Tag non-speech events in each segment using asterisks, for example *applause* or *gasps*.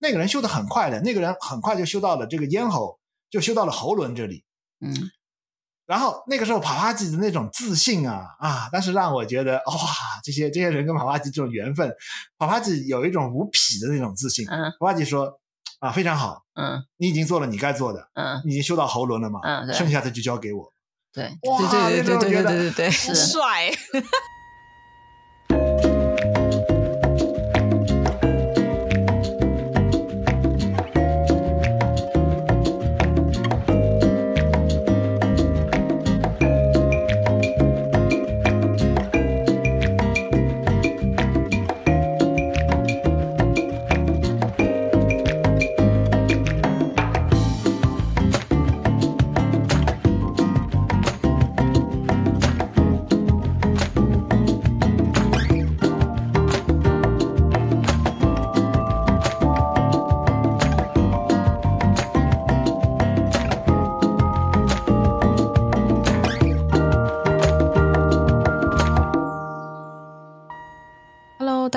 那个人修的很快的，那个人很快就修到了这个咽喉，就修到了喉轮这里。嗯，然后那个时候帕帕吉的那种自信啊啊，但是让我觉得哇，这些这些人跟帕帕吉这种缘分，帕帕吉有一种无匹的那种自信。嗯，帕帕吉说啊，非常好，嗯，你已经做了你该做的，嗯，你已经修到喉轮了嘛，嗯，剩下的就交给我。对，哇，对对对对对对对，帅。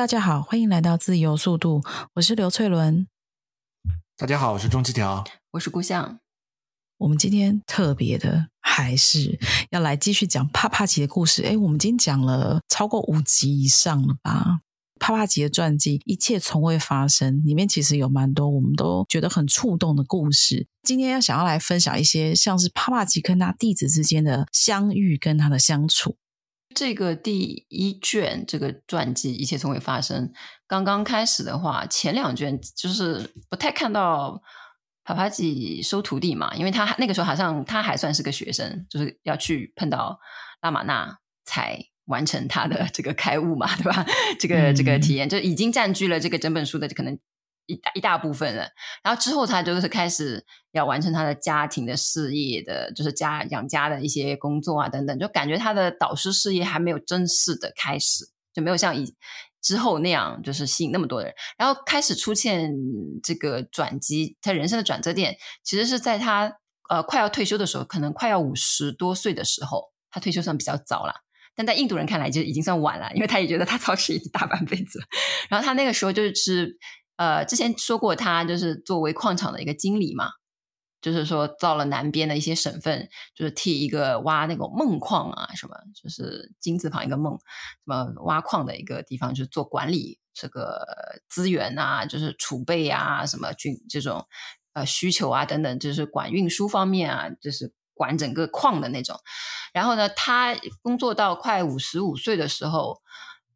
大家好，欢迎来到自由速度，我是刘翠伦。大家好，我是钟七条，我是顾相。我们今天特别的，还是要来继续讲帕帕奇的故事。诶，我们今天讲了超过五集以上了吧？帕帕奇的传记《一切从未发生》里面其实有蛮多我们都觉得很触动的故事。今天要想要来分享一些像是帕帕奇跟他弟子之间的相遇跟他的相处。这个第一卷这个传记，一切从未发生。刚刚开始的话，前两卷就是不太看到帕帕吉收徒弟嘛，因为他那个时候好像他还算是个学生，就是要去碰到拉玛那才完成他的这个开悟嘛，对吧？这个、嗯、这个体验就已经占据了这个整本书的可能。一大一大部分人，然后之后他就是开始要完成他的家庭的事业的，就是家养家的一些工作啊等等，就感觉他的导师事业还没有正式的开始，就没有像以之后那样就是吸引那么多人，然后开始出现这个转机，他人生的转折点其实是在他呃快要退休的时候，可能快要五十多岁的时候，他退休算比较早了，但在印度人看来就已经算晚了，因为他也觉得他操持一大半辈子，然后他那个时候就是。呃，之前说过，他就是作为矿场的一个经理嘛，就是说到了南边的一些省份，就是替一个挖那种锰矿啊，什么就是金字旁一个锰，什么挖矿的一个地方，就是做管理这个资源啊，就是储备啊，什么军这种呃需求啊等等，就是管运输方面啊，就是管整个矿的那种。然后呢，他工作到快五十五岁的时候。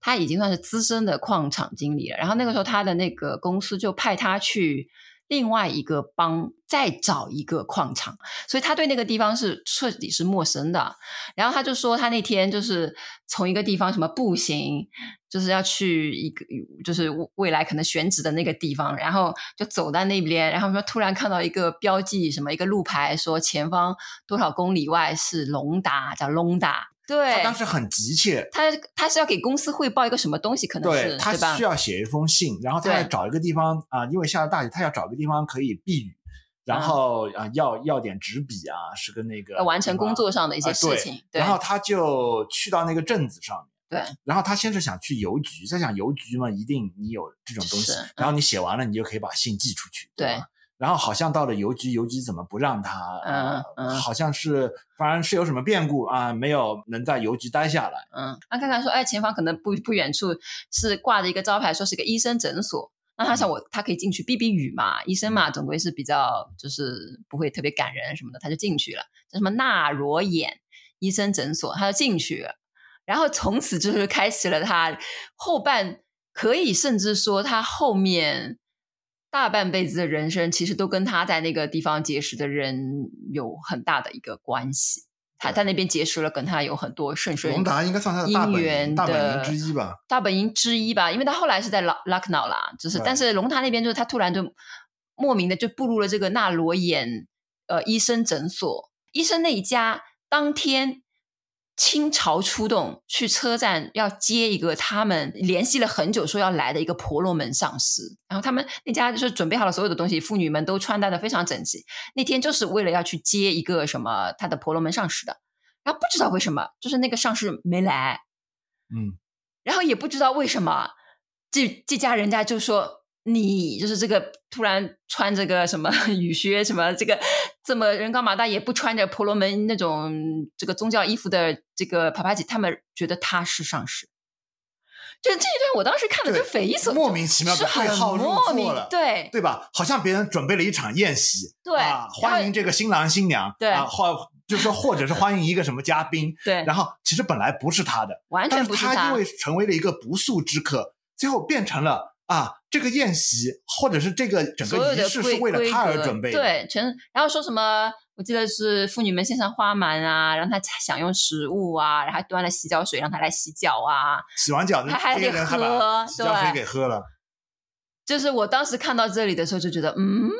他已经算是资深的矿场经理了，然后那个时候他的那个公司就派他去另外一个邦再找一个矿场，所以他对那个地方是彻底是陌生的。然后他就说他那天就是从一个地方什么步行，就是要去一个就是未来可能选址的那个地方，然后就走在那边，然后说突然看到一个标记什么一个路牌，说前方多少公里外是龙达，叫龙达。对，他当时很急切，他他是要给公司汇报一个什么东西，可能是对，他需要写一封信，然后他要找一个地方啊，因为下了大雨，他要找个地方可以避雨，然后啊要要点纸笔啊，是跟那个完成工作上的一些事情，对，然后他就去到那个镇子上面，对，然后他先是想去邮局，再想邮局嘛，一定你有这种东西，然后你写完了，你就可以把信寄出去，对。然后好像到了邮局，邮局怎么不让他？嗯嗯，好像是反正是有什么变故啊，没有能在邮局待下来。嗯，那看看说，哎，前方可能不不远处是挂着一个招牌，说是个医生诊所。那他想我，他可以进去避避雨嘛？医生嘛，总归是比较就是不会特别感人什么的，他就进去了。叫什么纳罗眼医生诊所，他就进去了。然后从此就是开启了他后半，可以甚至说他后面。大半辈子的人生，其实都跟他在那个地方结识的人有很大的一个关系。他在那边结识了，跟他有很多顺水龙达应该算他的大本营，大本营之一吧？大本营之一吧，因为他后来是在拉拉克瑙啦，就是但是龙达那边就是他突然就莫名的就步入了这个纳罗眼呃医生诊所，医生那一家当天。倾巢出动去车站要接一个他们联系了很久说要来的一个婆罗门上师，然后他们那家就是准备好了所有的东西，妇女们都穿戴的非常整齐。那天就是为了要去接一个什么他的婆罗门上师的，然后不知道为什么，就是那个上师没来，嗯，然后也不知道为什么，这这家人家就说你就是这个突然穿这个什么 *laughs* 雨靴，什么这个这么人高马大，也不穿着婆罗门那种这个宗教衣服的这个帕帕吉，他们觉得他是上师。就这一段，我当时看的就匪夷所思，莫名其妙的对号入座了，对对吧？好像别人准备了一场宴席，对啊，欢迎这个新郎新娘，对啊，或就是说，或者是欢迎一个什么嘉宾，对。然后其实本来不是他的，完全不是他，他因为成为了一个不速之客，最后变成了啊，这个宴席或者是这个整个仪式是为了他而准备的，对，全然后说什么。我记得是妇女们献上花篮啊，让他享用食物啊，然后端了洗脚水让他来洗脚啊。洗完脚，他还得喝，洗脚水给喝了。就是我当时看到这里的时候就觉得，嗯，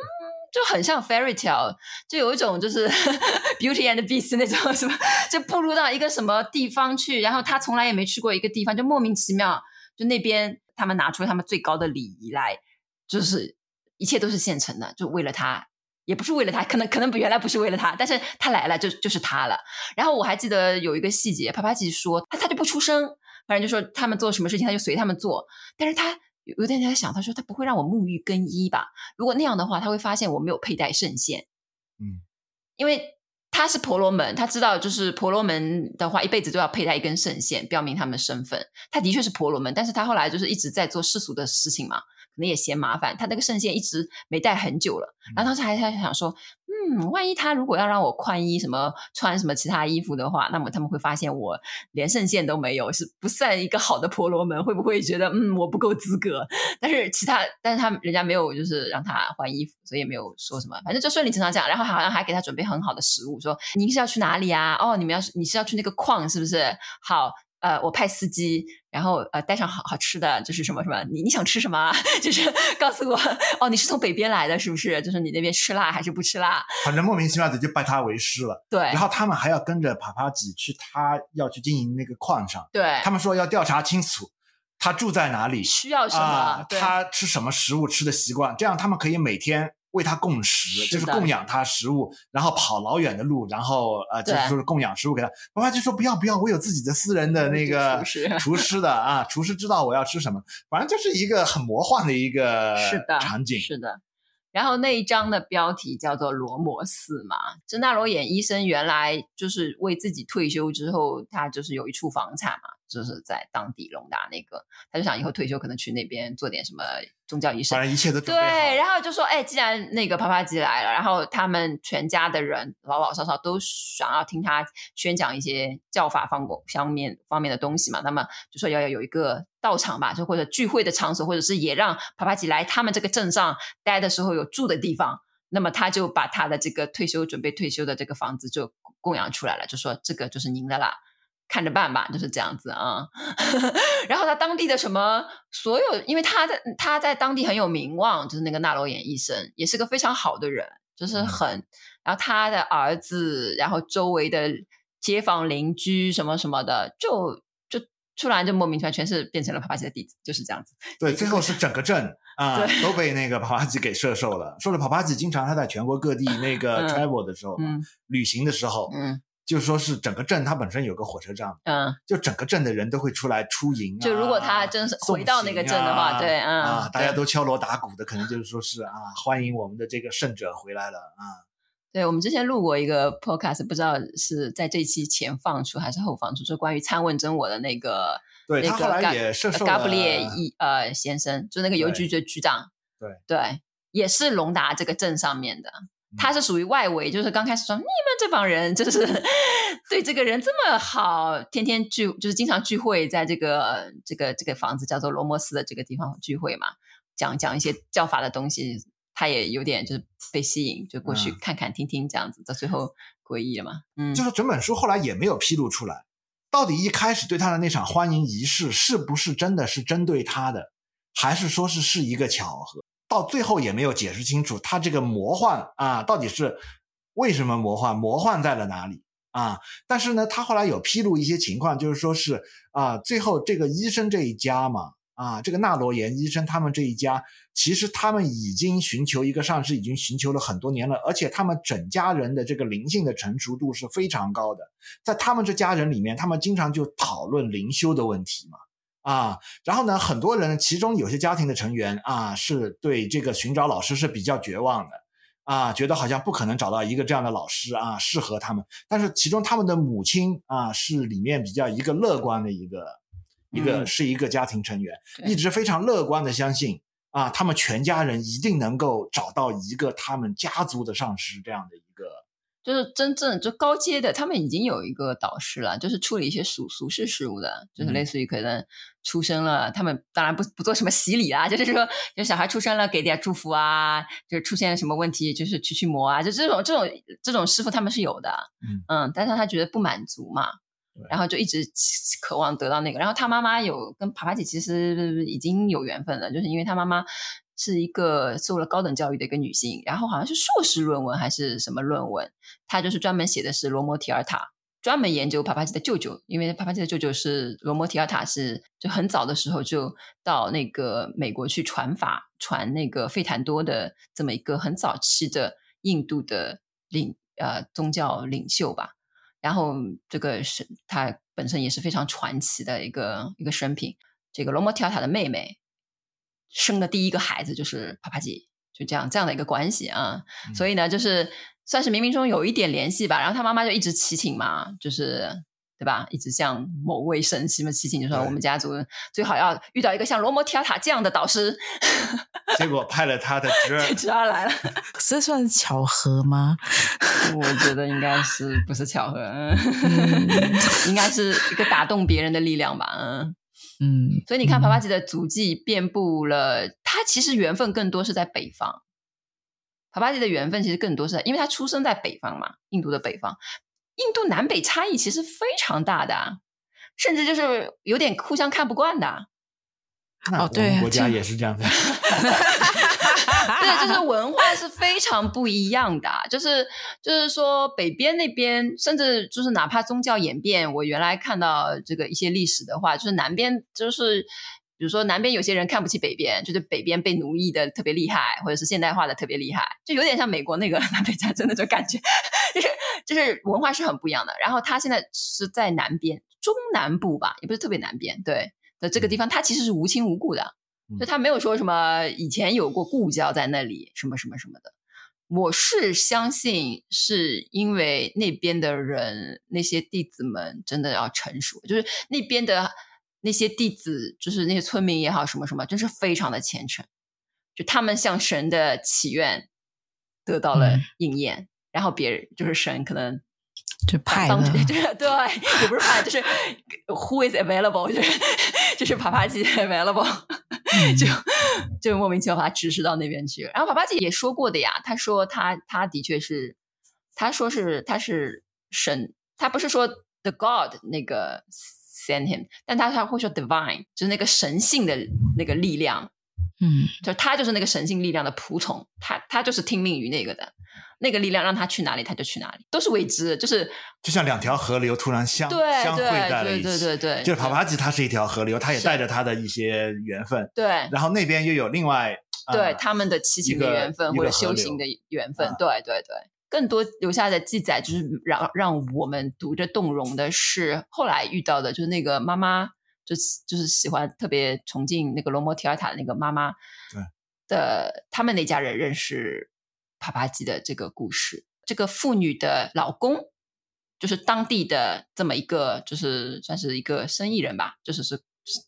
就很像 fairy tale，就有一种就是 *laughs* Beauty and the Beast 那种什么，就步入到一个什么地方去，然后他从来也没去过一个地方，就莫名其妙，就那边他们拿出他们最高的礼仪来，就是一切都是现成的，就为了他。也不是为了他，可能可能原来不是为了他，但是他来了就就是他了。然后我还记得有一个细节，帕帕吉说他他就不出声，反正就说他们做什么事情他就随他们做。但是他有点在想，他说他不会让我沐浴更衣吧？如果那样的话，他会发现我没有佩戴圣线。嗯，因为他是婆罗门，他知道就是婆罗门的话，一辈子都要佩戴一根圣线，标明他们的身份。他的确是婆罗门，但是他后来就是一直在做世俗的事情嘛。可能也嫌麻烦，他那个圣线一直没戴很久了，然后当时还在想说，嗯，万一他如果要让我宽衣什么穿什么其他衣服的话，那么他们会发现我连圣线都没有，是不算一个好的婆罗门，会不会觉得嗯我不够资格？但是其他，但是他人家没有就是让他换衣服，所以也没有说什么，反正就顺理成章讲，然后好像还给他准备很好的食物，说您是要去哪里啊？哦，你们要是你是要去那个矿是不是？好。呃，我派司机，然后呃带上好好吃的，就是什么什么，你你想吃什么？*laughs* 就是告诉我，哦，你是从北边来的，是不是？就是你那边吃辣还是不吃辣？反正莫名其妙的就拜他为师了。对，然后他们还要跟着帕帕吉去他要去经营那个矿上。对，他们说要调查清楚他住在哪里，需要什么，呃、他吃什么食物，吃的习惯，这样他们可以每天。为他供食，就是供养他食物，然后跑老远的路，然后呃，就是说是供养食物给他。爸爸就说不要不要，我有自己的私人的那个厨师，的啊，厨师知道我要吃什么。反正就是一个很魔幻的一个场景。是的，是的。然后那一章的标题叫做罗摩寺嘛，这那罗衍医生原来就是为自己退休之后，他就是有一处房产嘛，就是在当地隆达那个，他就想以后退休可能去那边做点什么。宗教仪式，反正一切都。对，然后就说，哎，既然那个帕帕吉来了，然后他们全家的人老老少少都想要听他宣讲一些教法方方面方面的东西嘛，那么就说要要有一个道场吧，就或者聚会的场所，或者是也让帕帕吉来他们这个镇上待的时候有住的地方。那么他就把他的这个退休准备退休的这个房子就供养出来了，就说这个就是您的啦。看着办吧，就是这样子啊。*laughs* 然后他当地的什么所有，因为他在他在当地很有名望，就是那个纳罗衍医生，也是个非常好的人，就是很。然后他的儿子，然后周围的街坊邻居什么什么的，就就突然就莫名其妙全是变成了帕帕吉的弟子，就是这样子。对，最后是整个镇 *laughs* 啊都被那个帕帕吉给射受了。说了帕帕吉经常他在全国各地 *laughs* 那个 travel 的时候，嗯，旅行的时候，嗯。就说是整个镇，它本身有个火车站，嗯，就整个镇的人都会出来出营啊。就如果他真是回到那个镇的话，对，嗯，啊，大家都敲锣打鼓的，可能就是说是啊，欢迎我们的这个圣者回来了啊。对，我们之前录过一个 podcast，不知道是在这一期前放出还是后放出，就关于参问真我的那个，对，那个他后来也受受嘎布列伊呃先生，就那个邮局的局长，对对，也是隆达这个镇上面的。他是属于外围，就是刚开始说你们这帮人就是 *laughs* 对这个人这么好，天天聚就是经常聚会，在这个这个这个房子叫做罗摩斯的这个地方聚会嘛，讲讲一些教法的东西，他也有点就是被吸引，就过去看看听听这样子，到最后皈依了嘛。嗯，就是整本书后来也没有披露出来，到底一开始对他的那场欢迎仪式是不是真的是针对他的，还是说是是一个巧合？到最后也没有解释清楚，他这个魔幻啊，到底是为什么魔幻？魔幻在了哪里啊？但是呢，他后来有披露一些情况，就是说是啊，最后这个医生这一家嘛，啊，这个纳罗延医生他们这一家，其实他们已经寻求一个上师，已经寻求了很多年了，而且他们整家人的这个灵性的成熟度是非常高的，在他们这家人里面，他们经常就讨论灵修的问题嘛。啊。然后呢，很多人，其中有些家庭的成员啊，是对这个寻找老师是比较绝望的啊，觉得好像不可能找到一个这样的老师啊，适合他们。但是其中他们的母亲啊，是里面比较一个乐观的一个、嗯、一个是一个家庭成员，一直非常乐观的相信啊，他们全家人一定能够找到一个他们家族的上师这样的一个。就是真正就高阶的，他们已经有一个导师了，就是处理一些俗俗世事务的，就是类似于可能出生了，嗯、他们当然不不做什么洗礼啊，就是说，就小孩出生了给点祝福啊，就是出现了什么问题就是驱驱魔啊，就这种这种这种师傅他们是有的，嗯。嗯，但是他觉得不满足嘛，然后就一直渴望得到那个，然后他妈妈有跟爬爬姐其实已经有缘分了，就是因为他妈妈。是一个受了高等教育的一个女性，然后好像是硕士论文还是什么论文，她就是专门写的是罗摩提尔塔，专门研究帕帕吉的舅舅，因为帕帕吉的舅舅是罗摩提尔塔，是就很早的时候就到那个美国去传法，传那个费坦多的这么一个很早期的印度的领呃宗教领袖吧，然后这个是他本身也是非常传奇的一个一个生平，这个罗摩提尔塔的妹妹。生的第一个孩子就是帕帕吉，就这样这样的一个关系啊，嗯、所以呢，就是算是冥冥中有一点联系吧。然后他妈妈就一直祈请嘛，就是对吧？一直向某位神什么祈请，就说我们家族最好要遇到一个像罗摩提亚塔这样的导师。*laughs* 结果派了他的侄儿，侄儿来了，*laughs* 这算是巧合吗？*laughs* 我觉得应该是不是巧合，嗯、应该是一个打动别人的力量吧，嗯。嗯，所以你看，帕帕吉的足迹遍布了。他其实缘分更多是在北方。帕帕吉的缘分其实更多是在，因为他出生在北方嘛，印度的北方。印度南北差异其实非常大的，甚至就是有点互相看不惯的。哦，对，国家也是这样的。*laughs* *laughs* 对，就是文化是非常不一样的，就是就是说北边那边，甚至就是哪怕宗教演变，我原来看到这个一些历史的话，就是南边就是，比如说南边有些人看不起北边，就是北边被奴役的特别厉害，或者是现代化的特别厉害，就有点像美国那个 *laughs* 南北战争那种感觉，*laughs* 就是就是文化是很不一样的。然后他现在是在南边中南部吧，也不是特别南边，对的这个地方，他其实是无亲无故的。就他没有说什么以前有过故交在那里什么什么什么的，我是相信是因为那边的人那些弟子们真的要成熟，就是那边的那些弟子，就是那些村民也好什么什么，真是非常的虔诚，就他们向神的祈愿得到了应验，嗯、然后别人就是神可能。就派了，*laughs* 对，也不是派，就是 who is available，就是就是帕帕吉 available，*laughs* 嗯、就就莫名其妙把他指示到那边去。然后帕帕吉也说过的呀，他说他他的确是，他说是他是神，他不是说 the god 那个 send him，但他他会说 divine，就是那个神性的那个力量，嗯，就他就是那个神性力量的仆从，他他就是听命于那个的。那个力量让他去哪里，他就去哪里，都是未知，就是就像两条河流突然相对相会在了一起，对对对对，对，就是帕帕吉他是一条河流，他也带着他的一些缘分，对，然后那边又有另外对、呃、他们的七情的缘分或者修行的缘分，对对对，更多留下的记载就是让让我们读着动容的是后来遇到的，就是那个妈妈，就就是喜欢特别崇敬那个罗摩提尔塔的那个妈妈，对的他们那家人认识。帕帕吉的这个故事，这个妇女的老公就是当地的这么一个，就是算是一个生意人吧，就是是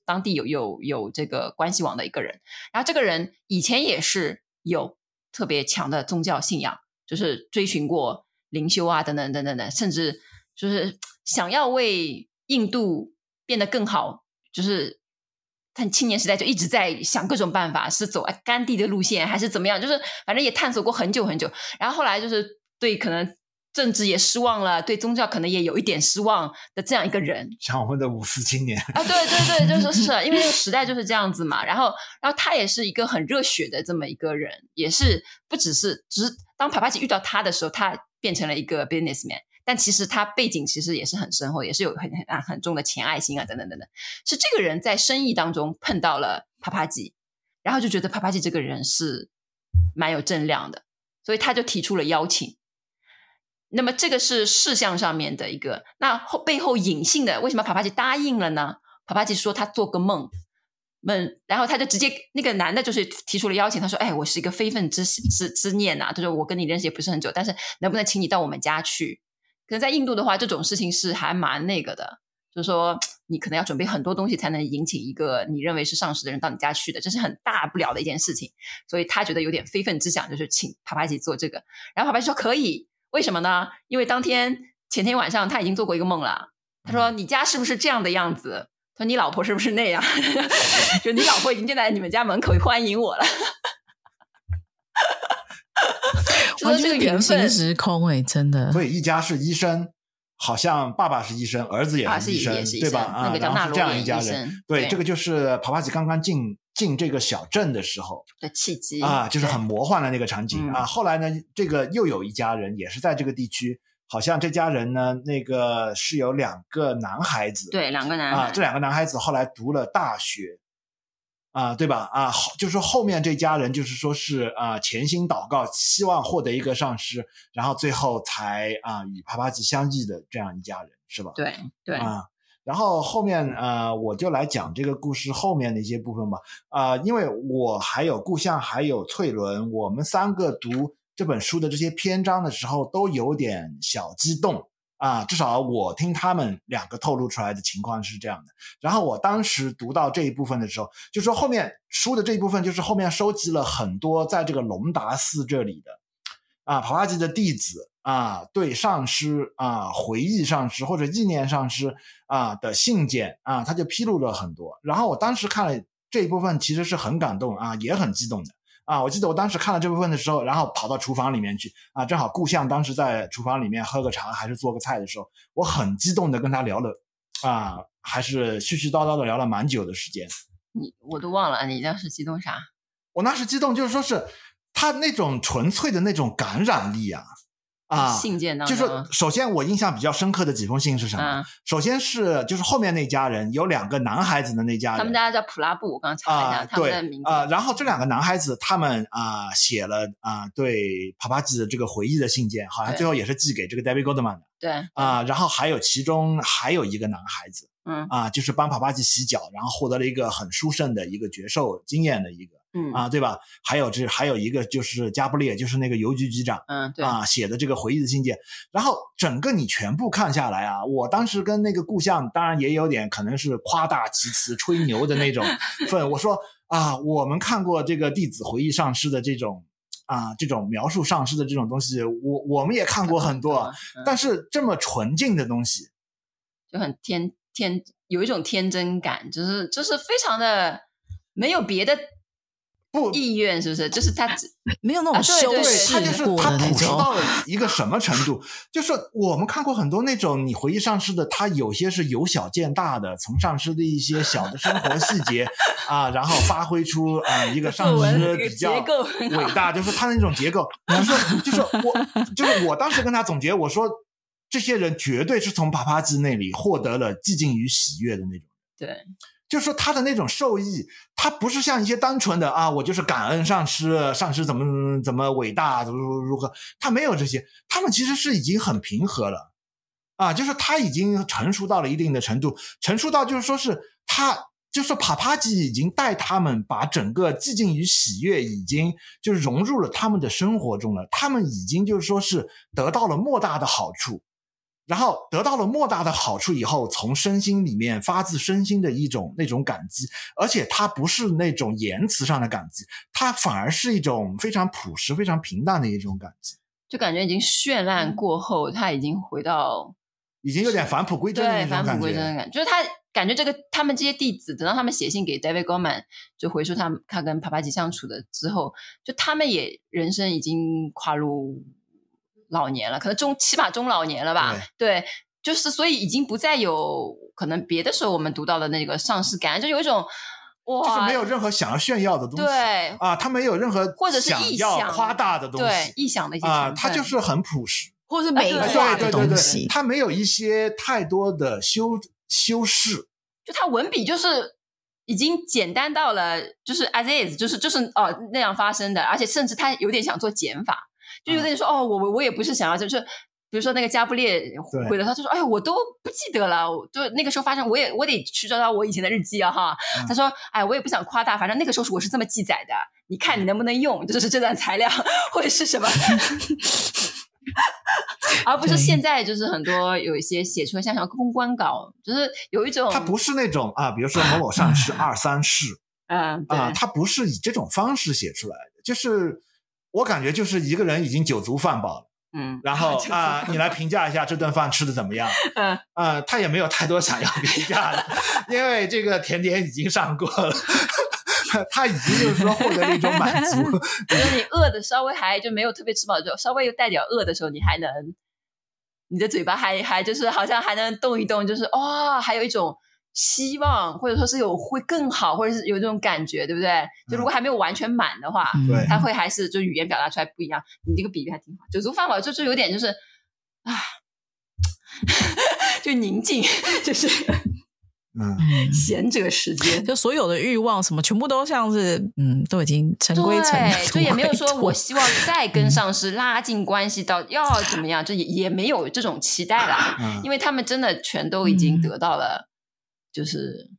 当地有有有这个关系网的一个人。然后这个人以前也是有特别强的宗教信仰，就是追寻过灵修啊，等等等等等，甚至就是想要为印度变得更好，就是。他青年时代就一直在想各种办法，是走甘地的路线还是怎么样？就是反正也探索过很久很久。然后后来就是对可能政治也失望了，对宗教可能也有一点失望的这样一个人。像我们的五四青年啊，对对对，就是是因为那个时代就是这样子嘛。然后，然后他也是一个很热血的这么一个人，也是不只是只是当帕帕奇遇到他的时候，他变成了一个 businessman。但其实他背景其实也是很深厚，也是有很很很重的钱爱心啊等等等等。是这个人在生意当中碰到了帕帕吉，然后就觉得帕帕吉这个人是蛮有正量的，所以他就提出了邀请。那么这个是事项上面的一个，那后背后隐性的为什么帕帕吉答应了呢？帕帕吉说他做个梦。梦，然后他就直接那个男的，就是提出了邀请。他说：“哎，我是一个非分之之之念呐、啊，就是我跟你认识也不是很久，但是能不能请你到我们家去？可能在印度的话，这种事情是还蛮那个的，就是说你可能要准备很多东西才能引请一个你认为是上师的人到你家去的，这是很大不了的一件事情。所以他觉得有点非分之想，就是请帕帕吉做这个。然后帕帕吉说可以，为什么呢？因为当天前天晚上他已经做过一个梦了。他说：你家是不是这样的样子？”他说你老婆是不是那样？*laughs* 就你老婆已经站在你们家门口欢迎我了。*laughs* 完全平行时空哎、欸，真的。所以一家是医生，好像爸爸是医生，儿子也是医生，啊、是医生对吧？啊，那个叫纳罗这样一家人。对，对，这个就是帕帕吉刚刚进进这个小镇的时候的契机啊，就是很魔幻的那个场景啊。后来呢，这个又有一家人也是在这个地区。好像这家人呢，那个是有两个男孩子，对，两个男孩啊，这两个男孩子后来读了大学，啊，对吧？啊，后，就是后面这家人就是说是啊，潜心祷告，希望获得一个上师，然后最后才啊与帕帕吉相遇的这样一家人，是吧？对对啊，然后后面呃，我就来讲这个故事后面的一些部分吧，啊，因为我还有故乡，还有翠伦，我们三个读。这本书的这些篇章的时候都有点小激动啊，至少我听他们两个透露出来的情况是这样的。然后我当时读到这一部分的时候，就说后面书的这一部分就是后面收集了很多在这个龙达寺这里的啊，帕拉吉的弟子啊，对上师啊回忆上师或者意念上师啊的信件啊，他就披露了很多。然后我当时看了这一部分，其实是很感动啊，也很激动的。啊，我记得我当时看了这部分的时候，然后跑到厨房里面去啊，正好顾相当时在厨房里面喝个茶还是做个菜的时候，我很激动的跟他聊了，啊，还是絮絮叨叨的聊了蛮久的时间。你我都忘了，你当时激动啥？我那时激动就是说是他那种纯粹的那种感染力啊。啊，信件当中，就是首先我印象比较深刻的几封信是什么？嗯、首先是就是后面那家人有两个男孩子的那家人，他们家叫普拉布，我刚查了一下、呃、他们的名字。啊、呃，然后这两个男孩子他们啊、呃、写了啊、呃、对帕帕吉的这个回忆的信件，好像最后也是寄给这个 David Goldman 的。对。啊、呃，然后还有其中还有一个男孩子，嗯啊、呃，就是帮帕帕吉洗脚，然后获得了一个很殊胜的一个觉受经验的一个。嗯啊，对吧？还有这还有一个就是加布列，就是那个邮局局长，嗯，对啊，写的这个回忆的信件。然后整个你全部看下来啊，我当时跟那个故乡，当然也有点可能是夸大其词、吹牛的那种 *laughs* 份。我说啊，我们看过这个弟子回忆上师的这种啊，这种描述上师的这种东西，我我们也看过很多，嗯、但是这么纯净的东西，就很天天有一种天真感，就是就是非常的没有别的。不意愿是不是？就是他只没有那种修饰他就是他朴实到了一个什么程度？就是我们看过很多那种你回忆上师的，他有些是由小见大的，从上师的一些小的生活细节 *laughs* 啊，然后发挥出啊一个上师比较伟大，就是他的那种结构。就是就是我就是我当时跟他总结，我说这些人绝对是从帕帕吉那里获得了寂静与喜悦的那种。对。就是说他的那种受益，他不是像一些单纯的啊，我就是感恩上师，上师怎么怎么伟大，如如如何，他没有这些，他们其实是已经很平和了，啊，就是他已经成熟到了一定的程度，成熟到就是说是他，就是帕帕吉已经带他们把整个寂静与喜悦已经就是融入了他们的生活中了，他们已经就是说是得到了莫大的好处。然后得到了莫大的好处以后，从身心里面发自身心的一种那种感激，而且它不是那种言辞上的感激，它反而是一种非常朴实、非常平淡的一种感激，就感觉已经绚烂过后，他已经回到，已经有点返璞归真的那种感觉。返璞归真的感觉，就是他感觉这个他们这些弟子，等到他们写信给 David Goldman，就回述他们他跟帕帕吉相处的之后，就他们也人生已经跨入。老年了，可能中起码中老年了吧？对，对，就是所以已经不再有可能别的时候我们读到的那个上市感，就有一种哇，就是没有任何想要炫耀的东西，对啊，他没有任何或者是想夸大的东西，对，臆想的一些啊，他就是很朴实，或者是美化的东西，他没有一些太多的修修饰，就他文笔就是已经简单到了，就是 as is，就是就是哦那样发生的，而且甚至他有点想做减法。就有点说哦，我我我也不是想要，就是比如说那个加布列回了他，就说：“哎呀，我都不记得了，就那个时候发生，我也我得去找找我以前的日记啊，哈。嗯”他说：“哎，我也不想夸大，反正那个时候我是这么记载的，你看你能不能用，就是这段材料或者是什么，*laughs* 而不是现在就是很多有一些写出来像什么公关稿，就是有一种他不是那种啊，比如说某某上市 *laughs* 二三事，嗯啊，他不是以这种方式写出来的，就是我感觉就是一个人已经酒足饭饱了。”嗯，然后啊、呃，你来评价一下这顿饭吃的怎么样？*laughs* 嗯，他也没有太多想要评价的，*laughs* 因为这个甜点已经上过了，*laughs* 他已经就是说获得了一种满足。比如你饿的稍微还就没有特别吃饱，就稍微又带点饿的时候，你还能，你的嘴巴还还就是好像还能动一动，就是哇、哦，还有一种。希望或者说是有会更好，或者是有这种感觉，对不对？就如果还没有完全满的话，对、嗯，他会还是就语言表达出来不一样。你这个比喻还挺好，酒足饭饱就就有点就是啊，*laughs* 就宁静，就是嗯，闲者时间，就所有的欲望什么全部都像是嗯，都已经尘归尘，就也没有说我希望再跟上司拉近关系到要怎么样，就也也没有这种期待了、嗯，因为他们真的全都已经得到了。嗯就是，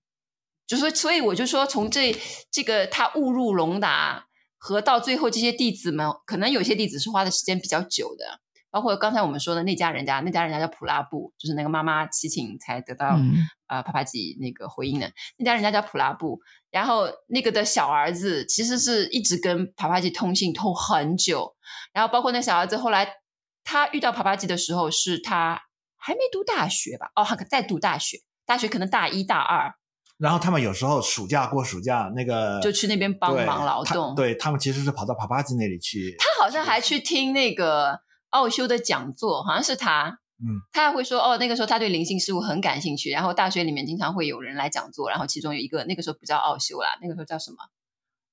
就是，所以我就说，从这这个他误入龙达和到最后这些弟子们，可能有些弟子是花的时间比较久的，包括刚才我们说的那家人家，那家人家叫普拉布，就是那个妈妈祈请才得到啊、嗯呃、帕帕吉那个回应的，那家人家叫普拉布，然后那个的小儿子其实是一直跟帕帕吉通信通很久，然后包括那小儿子后来他遇到帕帕吉的时候，是他还没读大学吧？哦，还在读大学。大学可能大一大二，然后他们有时候暑假过暑假，那个就去那边帮忙劳动。他对他们其实是跑到帕帕吉那里去。他好像还去听那个奥修的讲座，好像是他。嗯，他还会说哦，那个时候他对灵性事物很感兴趣，然后大学里面经常会有人来讲座，然后其中有一个那个时候不叫奥修啦，那个时候叫什么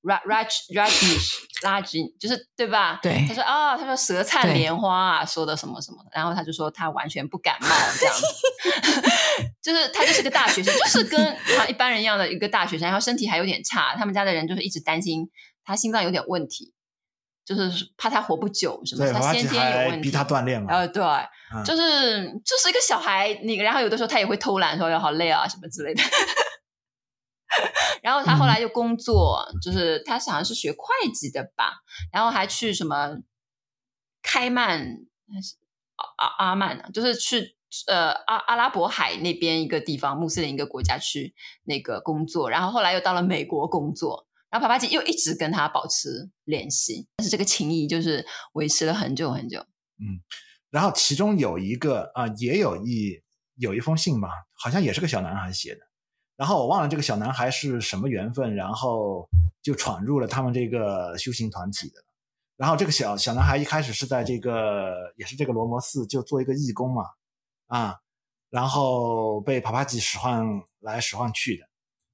？Raj Rajneesh Raj 就是对吧？对。他说啊、哦，他说舌灿莲花啊，说的什么什么，然后他就说他完全不感冒这样子，*laughs* 就是他就是个大学生，就是跟他一般人一样的一个大学生，然后身体还有点差，他们家的人就是一直担心他心脏有点问题，就是怕他活不久什么，他先天有问题，逼他锻炼嘛。呃，对，嗯、就是就是一个小孩，那个然后有的时候他也会偷懒，说要好累啊什么之类的。*laughs* 然后他后来又工作，嗯、就是他好像是学会计的吧，然后还去什么开曼还是阿阿曼啊，就是去呃阿阿拉伯海那边一个地方，穆斯林一个国家去那个工作，然后后来又到了美国工作，然后帕帕吉又一直跟他保持联系，但是这个情谊就是维持了很久很久。嗯，然后其中有一个啊、呃，也有一有一封信吧，好像也是个小男孩写的。然后我忘了这个小男孩是什么缘分，然后就闯入了他们这个修行团体的。然后这个小小男孩一开始是在这个也是这个罗摩寺就做一个义工嘛，啊，然后被帕帕吉使唤来使唤去的，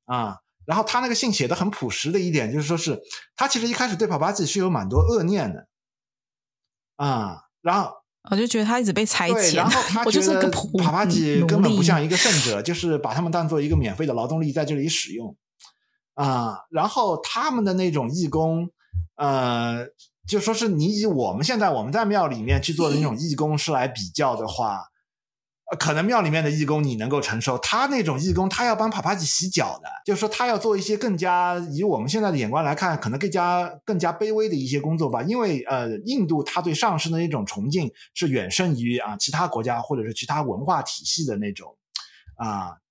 啊，然后他那个信写的很朴实的一点就是说是他其实一开始对帕帕吉是有蛮多恶念的，啊，然后。我就觉得他一直被裁遣，然后他觉得帕帕吉根本不像一个圣者，就是把他们当做一个免费的劳动力在这里使用啊。然后他们的那种义工，呃，就说是你以我们现在我们在庙里面去做的那种义工是来比较的话。可能庙里面的义工你能够承受，他那种义工，他要帮帕帕吉洗脚的，就是说他要做一些更加以我们现在的眼光来看，可能更加更加卑微的一些工作吧。因为呃，印度他对上师的那种崇敬是远胜于啊其他国家或者是其他文化体系的那种啊。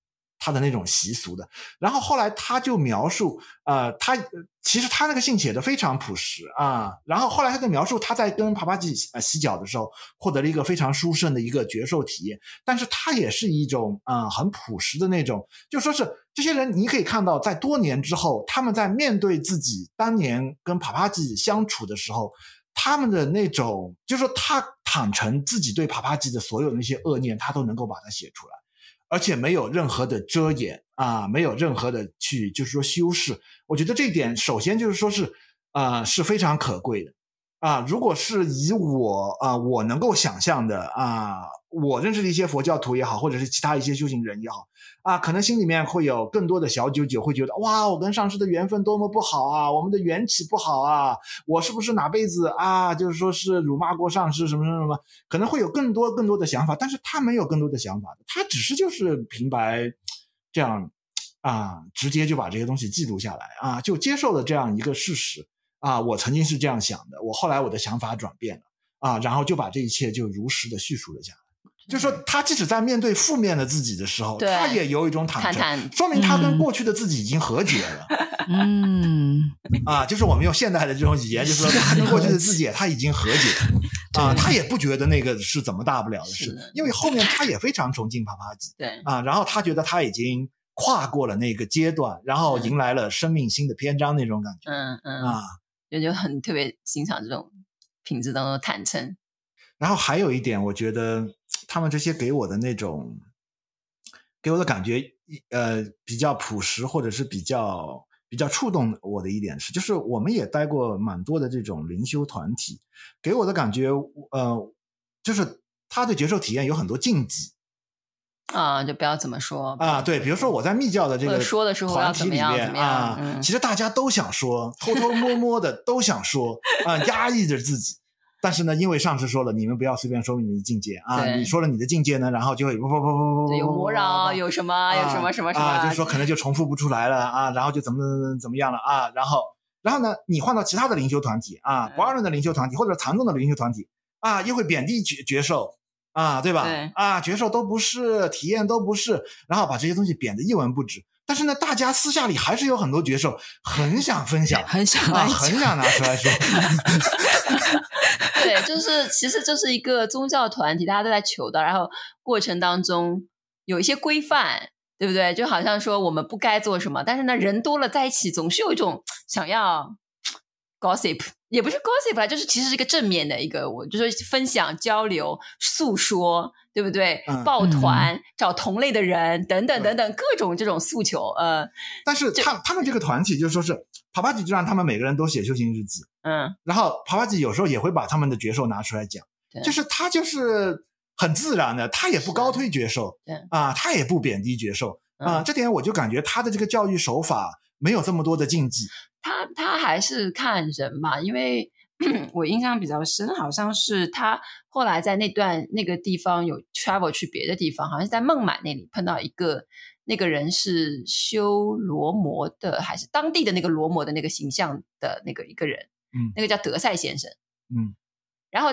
他的那种习俗的，然后后来他就描述，呃，他其实他那个信写的非常朴实啊，然后后来他就描述他在跟帕帕吉呃洗脚的时候，获得了一个非常殊胜的一个绝受体验，但是他也是一种啊、很朴实的那种，就说是这些人你可以看到，在多年之后，他们在面对自己当年跟帕帕吉相处的时候，他们的那种，就是说他坦诚自己对帕帕吉的所有的那些恶念，他都能够把它写出来。而且没有任何的遮掩啊，没有任何的去就是说修饰，我觉得这一点首先就是说是啊、是非常可贵的。啊，如果是以我啊，我能够想象的啊，我认识的一些佛教徒也好，或者是其他一些修行人也好啊，可能心里面会有更多的小九九，会觉得哇，我跟上师的缘分多么不好啊，我们的缘起不好啊，我是不是哪辈子啊，就是说是辱骂过上师什么什么什么，可能会有更多更多的想法，但是他没有更多的想法，他只是就是平白这样啊，直接就把这些东西记录下来啊，就接受了这样一个事实。啊，我曾经是这样想的，我后来我的想法转变了啊，然后就把这一切就如实的叙述了下来。就是说，他即使在面对负面的自己的时候，他也有一种坦诚，说明他跟过去的自己已经和解了。嗯，*laughs* 啊，就是我们用现代的这种语言，就是说，他跟过去的自己他已经和解了啊，他也不觉得那个是怎么大不了的事，因为后面他也非常崇敬帕帕吉，对。啊，然后他觉得他已经跨过了那个阶段，然后迎来了生命新的篇章那种感觉，嗯嗯啊。就就很特别欣赏这种品质当中的坦诚。然后还有一点，我觉得他们这些给我的那种，给我的感觉，呃，比较朴实，或者是比较比较触动我的一点是，就是我们也待过蛮多的这种灵修团体，给我的感觉，呃，就是他对觉受体验有很多禁忌。啊，就不要怎么说啊？对，比如说我在密教的这个说的时候团体里面啊，嗯、其实大家都想说，偷偷摸摸的都想说啊，压抑着自己。但是呢，因为上师说了，你们不要随便说明你的境界啊。你说了你的境界呢，然后就会不不不不不，有魔扰，有什么有什么什么什么，啊，就是说可能就重复不出来了啊，然后就怎么怎么怎么样了啊，然后然后呢，你换到其他的灵修团体啊，不二论的灵修团体或者禅宗的灵修团体啊，又会贬低觉觉受。啊，对吧？对啊，觉受都不是，体验都不是，然后把这些东西贬得一文不值。但是呢，大家私下里还是有很多角色，很想分享，*laughs* 很想啊，很想拿出来说。*laughs* *laughs* 对，就是其实就是一个宗教团体，大家都在求的，然后过程当中有一些规范，对不对？就好像说我们不该做什么，但是呢，人多了在一起，总是有一种想要 gossip。也不是 gossip 啦，就是其实是一个正面的一个，我就说分享、交流、诉说，对不对？嗯、抱团、嗯、找同类的人等等等等，各种这种诉求。呃，但是他他们这个团体就是说是帕帕吉就让他们每个人都写修行日记，嗯，然后帕帕吉有时候也会把他们的觉受拿出来讲，对就是他就是很自然的，他也不高推觉受，对啊，他也不贬低觉受啊，这点我就感觉他的这个教育手法没有这么多的禁忌。他他还是看人嘛，因为 *clears throat* 我印象比较深，好像是他后来在那段那个地方有 travel 去别的地方，好像是在孟买那里碰到一个那个人是修罗摩的，还是当地的那个罗摩的那个形象的那个一个人，嗯，那个叫德赛先生，嗯，然后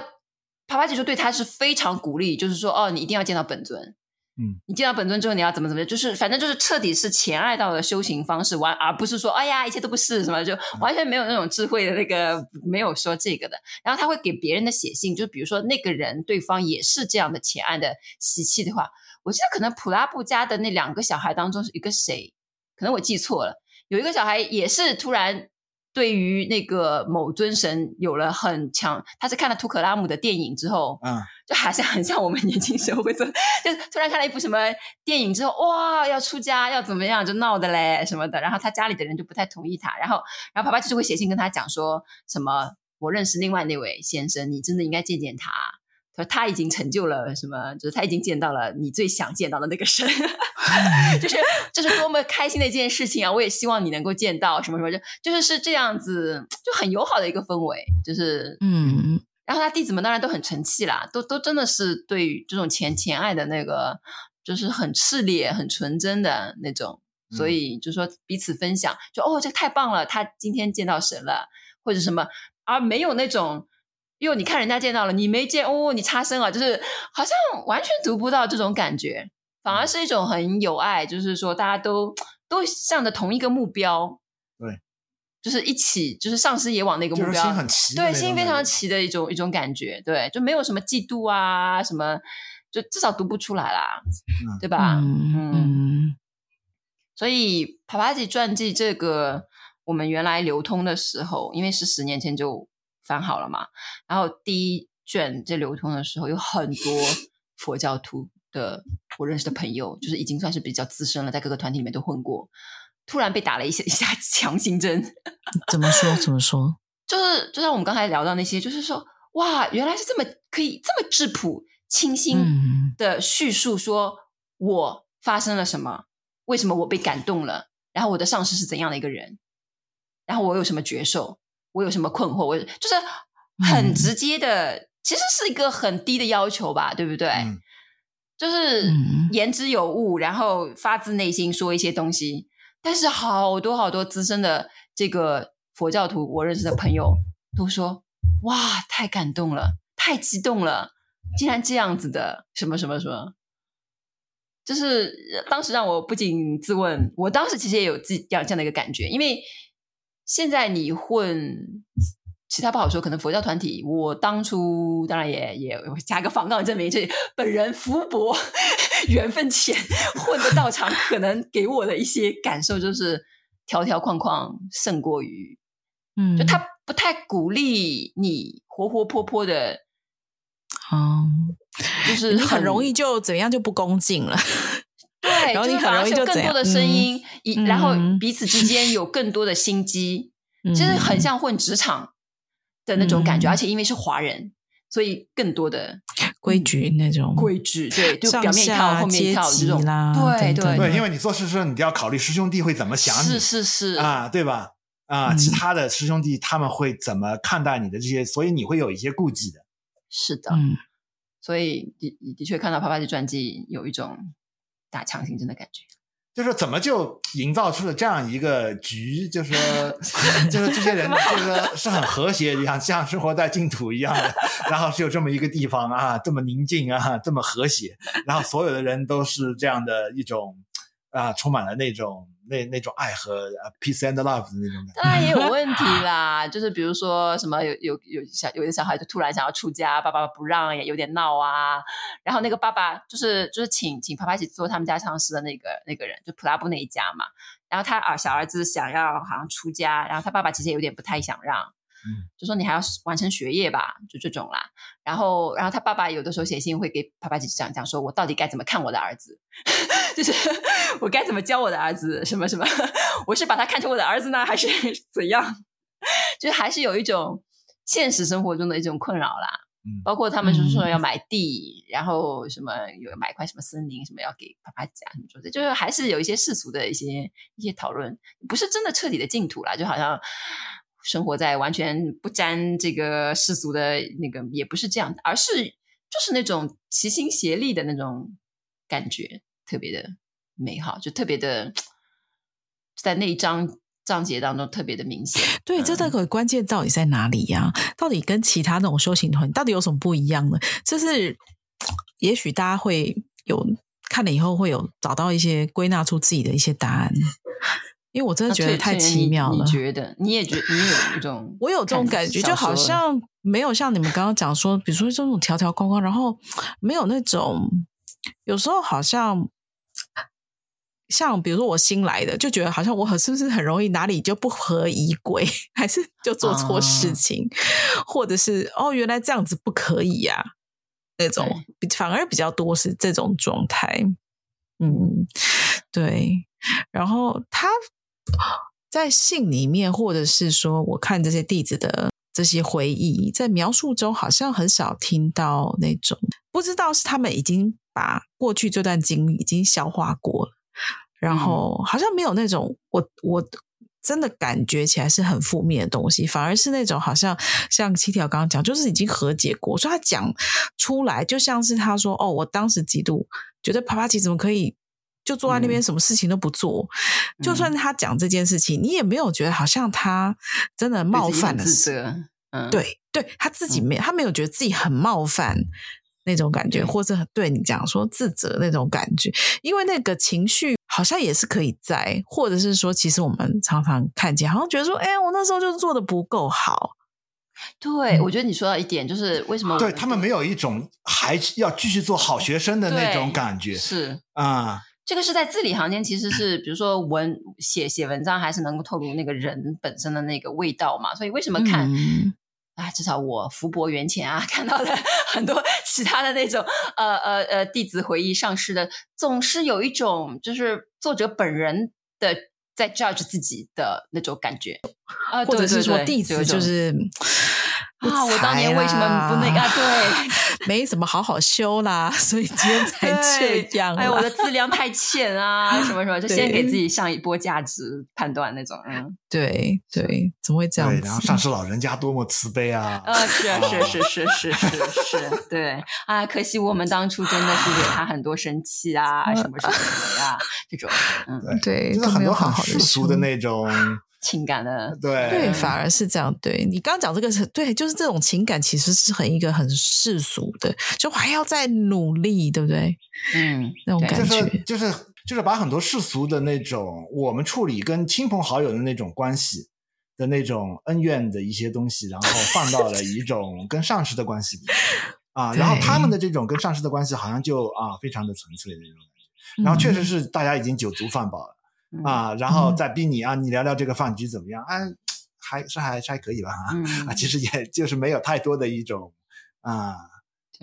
帕帕吉说对他是非常鼓励，就是说哦，你一定要见到本尊。嗯，你见到本尊之后，你要怎么怎么，就是反正就是彻底是前爱道的修行方式，完而不是说哎呀一切都不是什么，就完全没有那种智慧的那个没有说这个的。然后他会给别人的写信，就比如说那个人对方也是这样的前爱的习气的话，我记得可能普拉布家的那两个小孩当中是一个谁，可能我记错了，有一个小孩也是突然。对于那个某尊神有了很强，他是看了图可拉姆的电影之后，嗯，就好像很像我们年轻时候会做，就突然看了一部什么电影之后，哇，要出家要怎么样，就闹的嘞什么的，然后他家里的人就不太同意他，然后然后帕帕吉就会写信跟他讲说什么，我认识另外那位先生，你真的应该见见他。他说他已经成就了什么？就是他已经见到了你最想见到的那个神，*laughs* 就是这、就是多么开心的一件事情啊！我也希望你能够见到什么什么，就就是是这样子，就很友好的一个氛围，就是嗯。然后他弟子们当然都很成器啦，都都真的是对于这种前前爱的那个，就是很炽烈、很纯真的那种，所以就说彼此分享，就哦，这个太棒了，他今天见到神了，或者什么，而没有那种。哟，你看人家见到了，你没见哦，你差生啊，就是好像完全读不到这种感觉，反而是一种很有爱，就是说大家都都向着同一个目标，对，就是一起，就是上师也往那个目标，心很齐，对，心非常齐的一种一种感觉，对，就没有什么嫉妒啊，什么，就至少读不出来啦，嗯、对吧？嗯，嗯，所以帕帕吉传记这个，我们原来流通的时候，因为是十年前就。翻好了嘛？然后第一卷在流通的时候，有很多佛教徒的我认识的朋友，就是已经算是比较资深了，在各个团体里面都混过，突然被打了一下 *laughs* 一下强心针。怎么说？怎么说？*laughs* 就是就像我们刚才聊到那些，就是说哇，原来是这么可以这么质朴、清新的叙述，说我发生了什么，为什么我被感动了，然后我的上司是怎样的一个人，然后我有什么觉受，我有什么困惑，我就是很直接的，嗯、其实是一个很低的要求吧，对不对？嗯、就是言之有物，然后发自内心说一些东西，但是好多好多资深的这个。佛教徒，我认识的朋友都说：“哇，太感动了，太激动了，竟然这样子的，什么什么什么。”就是当时让我不禁自问，我当时其实也有自己这样这样的一个感觉，因为现在你混其他不好说，可能佛教团体，我当初当然也也加个防杠证明，这本人福薄 *laughs* 缘分浅，混的道场可能给我的一些感受就是条条框框胜过于。嗯，就他不太鼓励你活活泼泼的，嗯，就是很，很容易就怎样就不恭敬了。对，然后你很容易就更多的声音，然后彼此之间有更多的心机，*laughs* 其、嗯、实很像混职场的那种感觉，嗯、而且因为是华人，所以更多的规矩那种规矩，对，就表面一套后面一套这种啦，对对对，因为你做事时候你都要考虑师兄弟会怎么想你，是是是啊，对吧？啊，其他的师兄弟他们会怎么看待你的这些？所以你会有一些顾忌的。是的，嗯，所以的的确看到帕帕的传记有一种打强心针的感觉。就是怎么就营造出了这样一个局？就是说，*laughs* 就是这些人就是说是很和谐一样，像生活在净土一样的。然后是有这么一个地方啊，这么宁静啊，这么和谐。然后所有的人都是这样的一种啊，充满了那种。那那种爱和 peace and love 的那种感觉，当然也有问题 *laughs* 啦。就是比如说什么有有有小有的小孩就突然想要出家，爸爸不让，也有点闹啊。然后那个爸爸就是就是请请爸爸一起做他们家上司的那个那个人，就普拉布那一家嘛。然后他儿小儿子想要好像出家，然后他爸爸其实也有点不太想让。嗯，就说你还要完成学业吧，就这种啦。然后，然后他爸爸有的时候写信会给帕帕吉讲讲，说我到底该怎么看我的儿子，*laughs* 就是 *laughs* 我该怎么教我的儿子，什么什么，我是把他看成我的儿子呢，还是 *laughs* 怎样？就是还是有一种现实生活中的一种困扰啦。嗯，包括他们就是说要买地，嗯、然后什么有买块什么森林，什么要给帕帕吉啊什么说的，就是还是有一些世俗的一些一些讨论，不是真的彻底的净土啦，就好像。生活在完全不沾这个世俗的那个，也不是这样的，而是就是那种齐心协力的那种感觉，特别的美好，就特别的在那一章章节当中特别的明显。*laughs* 对，这个关键到底在哪里呀？到底跟其他那种修行团到底有什么不一样呢？就是也许大家会有看了以后会有找到一些归纳出自己的一些答案。因为我真的觉得太奇妙了。你，你觉得？你也觉得？你有一种？我有这种感觉，就好像没有像你们刚刚讲说，比如说这种条条框框，然后没有那种，有时候好像像比如说我新来的，就觉得好像我很是不是很容易哪里就不合仪轨，*laughs* 还是就做错事情，啊、或者是哦原来这样子不可以呀、啊？那种反而比较多是这种状态。嗯，对。然后他。在信里面，或者是说，我看这些弟子的这些回忆，在描述中，好像很少听到那种，不知道是他们已经把过去这段经历已经消化过了，然后好像没有那种我我真的感觉起来是很负面的东西，反而是那种好像像七条刚刚讲，就是已经和解过，所以他讲出来就像是他说：“哦，我当时嫉妒，觉得帕帕奇怎么可以。”就坐在那边，什么事情都不做。嗯、就算他讲这件事情，嗯、你也没有觉得好像他真的冒犯了。嗯，对，对他自己没，嗯、他没有觉得自己很冒犯那种感觉，嗯、或者对你讲说自责那种感觉。因为那个情绪好像也是可以在，或者是说，其实我们常常看见，好像觉得说，哎，我那时候就做的不够好。对，嗯、我觉得你说到一点，就是为什么对他们没有一种还要继续做好学生的那种感觉，是啊。这个是在字里行间，其实是比如说文写写文章，还是能够透露那个人本身的那个味道嘛。所以为什么看，嗯、啊，至少我福薄缘浅啊，*laughs* 看到的很多其他的那种呃呃呃弟子回忆上师的，总是有一种就是作者本人的在 judge 自己的那种感觉啊，或者是说弟子就是。啊！我当年为什么不那个？啊、对，*laughs* 没怎么好好修啦，所以今天才这样。哎，我的资粮太浅啊，什么什么，就先给自己上一波价值判断那种。嗯，对对，怎么会这样子？然后上师老人家多么慈悲啊！*laughs* 啊，是是是是是是是，对啊，可惜我们当初真的是给他很多生气啊，什么什么呀，这种，嗯，对，就是很多很世俗的那种。情感的，*laughs* 对对，反而是这样。对，你刚刚讲这个是对，就是这种情感其实是很一个很世俗的，就还要再努力，对不对？嗯，那种感觉就是就是就是把很多世俗的那种我们处理跟亲朋好友的那种关系的那种恩怨的一些东西，然后放到了一种跟上司的关系里 *laughs* 啊，然后他们的这种跟上司的关系好像就啊非常的纯粹的那种感觉，然后确实是大家已经酒足饭饱了。嗯、啊，然后再逼你啊，你聊聊这个饭局怎么样？啊，还是还是还可以吧啊，嗯、*laughs* 啊，其实也就是没有太多的一种啊，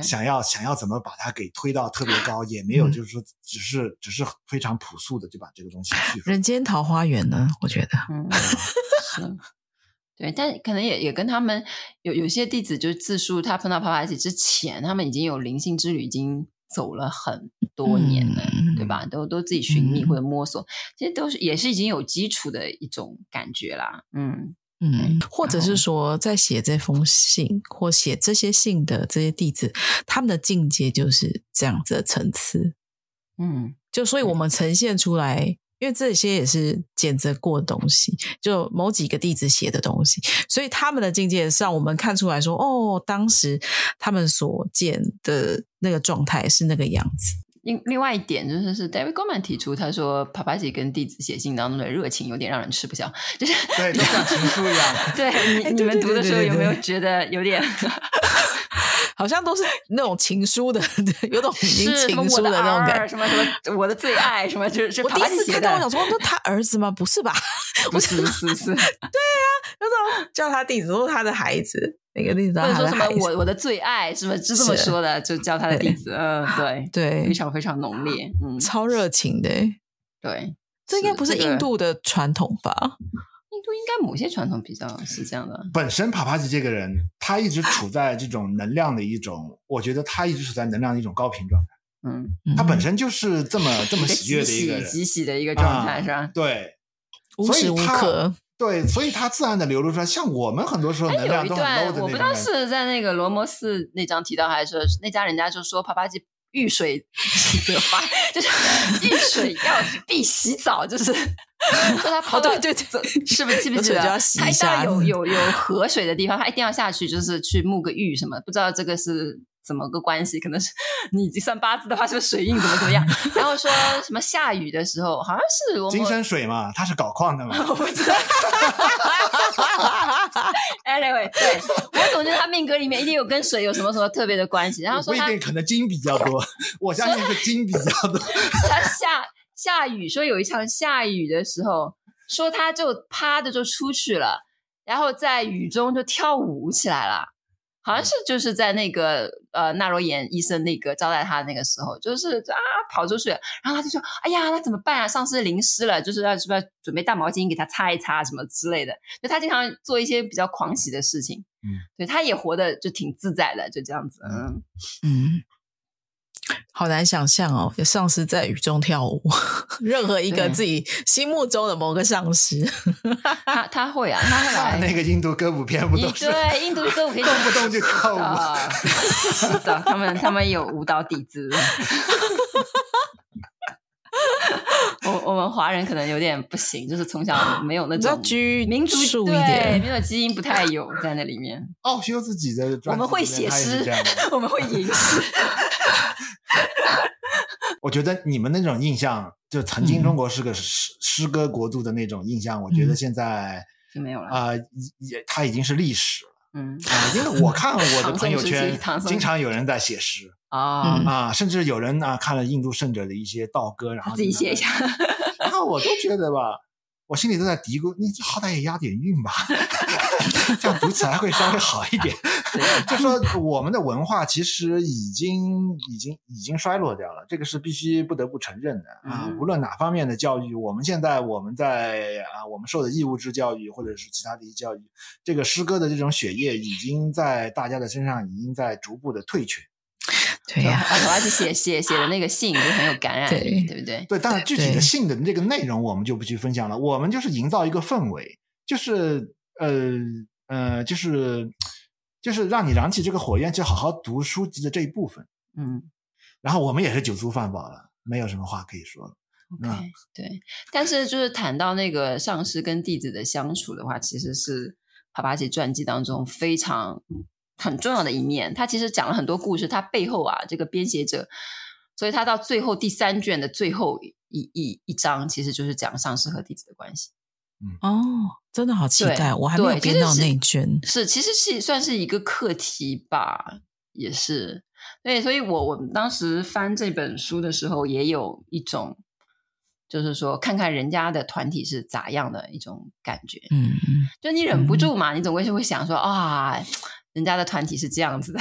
想要想要怎么把它给推到特别高，也没有就是说只是、嗯、只是非常朴素的就把这个东西去。人间桃花源呢，我觉得，嗯，是，*laughs* 对，但可能也也跟他们有有些弟子就自述，他碰到帕帕吉之前，他们已经有灵性之旅，已经。走了很多年了，嗯、对吧？都都自己寻觅或者摸索，嗯、其实都是也是已经有基础的一种感觉啦。嗯嗯，或者是说，在写这封信或写这些信的这些弟子，他们的境界就是这样子的层次。嗯，就所以我们呈现出来。因为这些也是检测过的东西，就某几个弟子写的东西，所以他们的境界是让我们看出来说，哦，当时他们所见的那个状态是那个样子。另另外一点就是，是 David Goldman 提出，他说帕帕吉跟弟子写信当中的热情有点让人吃不消，就是对，就像情书一样。*laughs* 对你你们读的时候有没有觉得有点？好像都是那种情书的，*laughs* 有种情书的那种感觉，什么什么我的最爱，什么就是我第一次看到，我想说，那他儿子吗？不是吧？不是，是是。*laughs* 对啊，那种叫他弟子，都是他的孩子，那个弟子，或者说什么我我的最爱，是不是就这么说的？就叫他的弟子，嗯，对对，非常非常浓烈，嗯，超热情的，对，这应该不是印度的传统吧？印度应该某些传统比较是这样的。本身帕帕吉这个人，他一直处在这种能量的一种，我觉得他一直处在能量的一种高频状态。嗯，他本身就是这么这么喜悦的一个人，极喜的一个状态，是吧？对，无时无刻。对，所以他自然的流露出来。像我们很多时候能量都很 low 的那种。我不知道是在那个罗摩寺那章提到，还是说那家人家就说帕帕吉。遇水则发，就是遇水要必洗澡，就是 *laughs* 说他跑到、哦、对对对，是不是记不记得？他一到有有有河水的地方，他一定要下去，就是去沐个浴什么，不知道这个是怎么个关系？可能是你算八字的话，是不是水印怎么怎么样？*laughs* 然后说什么下雨的时候，好像是我金生水嘛，他是搞矿的嘛，*laughs* 我不知道。Anyway，对，我总觉得他命格里面一定有跟水有什么什么特别的关系。然后说不一定可能金比较多，我相信是金比较多。他下下雨，说有一场下雨的时候，说他就趴着就出去了，然后在雨中就跳舞起来了。好像是就是在那个呃纳罗延医生那个招待他的那个时候，就是啊跑出去，然后他就说：“哎呀，那怎么办啊？上司淋湿了，就是要是不是要准备大毛巾给他擦一擦什么之类的。”就他经常做一些比较狂喜的事情，嗯，对，他也活得就挺自在的，就这样子，嗯嗯。好难想象哦，有上师在雨中跳舞。任何一个自己心目中的某个上师，他他会啊，他会 *laughs* 来。那个印度歌舞片不都是？对，印度歌舞片动不动就跳舞。*laughs* 是的，他们他们有舞蹈底子。*laughs* 我我们华人可能有点不行，就是从小 *gasps* 没有那种民族一点，没有基因不太有在那里面。*laughs* 奥修自己的，我们会写诗，*laughs* 我们会吟诗。我觉得你们那种印象，就曾经中国是个诗诗歌国度的那种印象，我觉得现在就没有了啊，也它已经是历史了。嗯。啊，因为我看我的朋友圈，经常有人在写诗。啊啊，甚至有人啊看了印度圣者的一些道歌，然后自己写一下，然后我都觉得吧，我心里都在嘀咕：你好歹也押点韵吧，*laughs* 这样读起来会稍微好一点。*laughs* 就说我们的文化其实已经已经已经衰落掉了，这个是必须不得不承认的啊。无论哪方面的教育，我们现在我们在啊，我们受的义务制教育或者是其他的一些教育，这个诗歌的这种血液已经在大家的身上已经在逐步的退却。对呀、啊，我还是写写写的那个信就很有感染力，对，对不对？对，但是具体的信的这个内容我们就不去分享了。我们就是营造一个氛围，就是呃呃，就是就是让你燃起这个火焰，去好好读书籍的这一部分。嗯，然后我们也是酒足饭饱了，没有什么话可以说了。OK，对。但是就是谈到那个上师跟弟子的相处的话，其实是帕帕奇传记当中非常。很重要的一面，他其实讲了很多故事，他背后啊，这个编写者，所以他到最后第三卷的最后一一一章，其实就是讲上师和弟子的关系。嗯，哦，真的好期待，我还没有编到那卷。是，其实是算是一个课题吧，也是。对，所以我我们当时翻这本书的时候，也有一种，就是说看看人家的团体是咋样的一种感觉。嗯嗯，就你忍不住嘛，嗯、你总归是会想说啊。人家的团体是这样子的，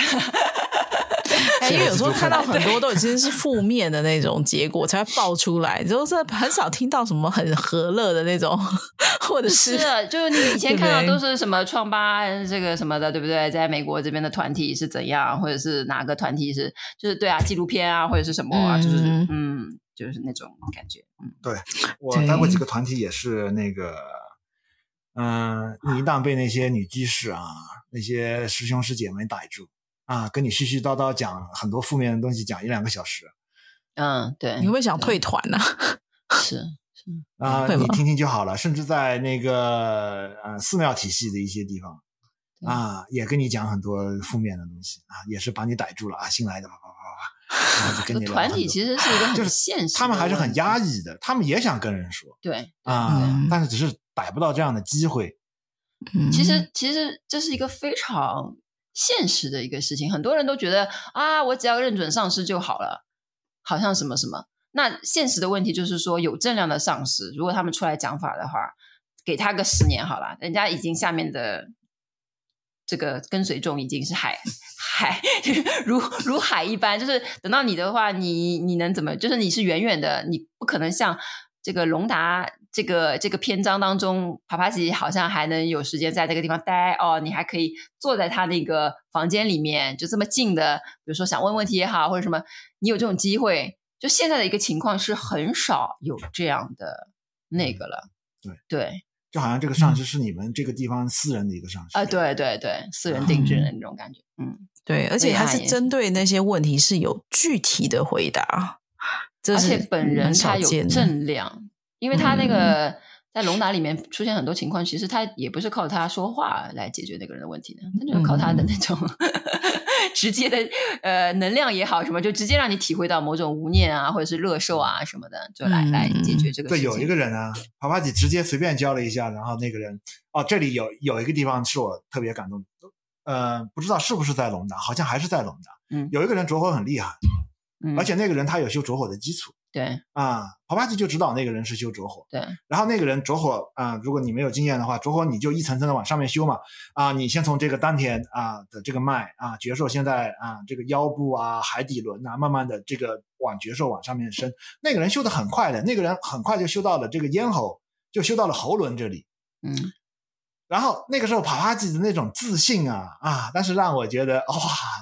*laughs* 因为有时候看到很多都已经是负面的那种结果才会爆出来，就是很少听到什么很和乐的那种，或者是，是就是你以前看到都是什么创八这个什么的，对不对？在美国这边的团体是怎样，或者是哪个团体是就是对啊，纪录片啊，或者是什么啊，就是嗯，就是那种感觉。嗯，对，*laughs* 我待过几个团体也是那个。嗯，你一旦被那些女居士啊，那些师兄师姐们逮住啊，跟你絮絮叨叨讲很多负面的东西，讲一两个小时，嗯，对，你会想退团呢？是 *laughs* 是啊，你听听就好了。甚至在那个呃寺庙体系的一些地方啊，也跟你讲很多负面的东西啊，也是把你逮住了啊，新来的啪啪啪啪，然后就跟你聊。团体其实是一个很现实，他们还是很压抑的，他们也想跟人说，对啊，但是只是。逮不到这样的机会，其实其实这是一个非常现实的一个事情。很多人都觉得啊，我只要认准上师就好了，好像什么什么。那现实的问题就是说，有正量的上师，如果他们出来讲法的话，给他个十年好了，人家已经下面的这个跟随众已经是海海 *laughs* 如如海一般，就是等到你的话，你你能怎么？就是你是远远的，你不可能像这个龙达。这个这个篇章当中，帕帕吉好像还能有时间在这个地方待哦。你还可以坐在他那个房间里面，就这么近的，比如说想问问题也好，或者什么，你有这种机会。就现在的一个情况是很少有这样的那个了。对对，就好像这个上师是你们这个地方私人的一个上师啊、嗯，对对对，私人定制的那种感觉。嗯，嗯对，而且他是针对那些问题是有具体的回答，而且本人他有正量。因为他那个在龙达里面出现很多情况，嗯、其实他也不是靠他说话来解决那个人的问题的，他就是靠他的那种、*laughs* 嗯、直接的呃能量也好，什么就直接让你体会到某种无念啊，或者是乐受啊什么的，就来、嗯、来解决这个事情。对，有一个人啊，帕帕姐直接随便教了一下，然后那个人哦，这里有有一个地方是我特别感动的，呃，不知道是不是在龙达，好像还是在龙达。嗯，有一个人着火很厉害，嗯，而且那个人他有修着火的基础。对啊，帕帕吉就指导那个人是修着火。对，然后那个人着火啊，如果你没有经验的话，着火你就一层层的往上面修嘛。啊，你先从这个丹田啊的这个脉啊，觉受现在啊这个腰部啊海底轮啊，慢慢的这个往觉受往上面升。那个人修的很快的，那个人很快就修到了这个咽喉，就修到了喉轮这里。嗯。然后那个时候，帕帕吉的那种自信啊啊！但是让我觉得哇，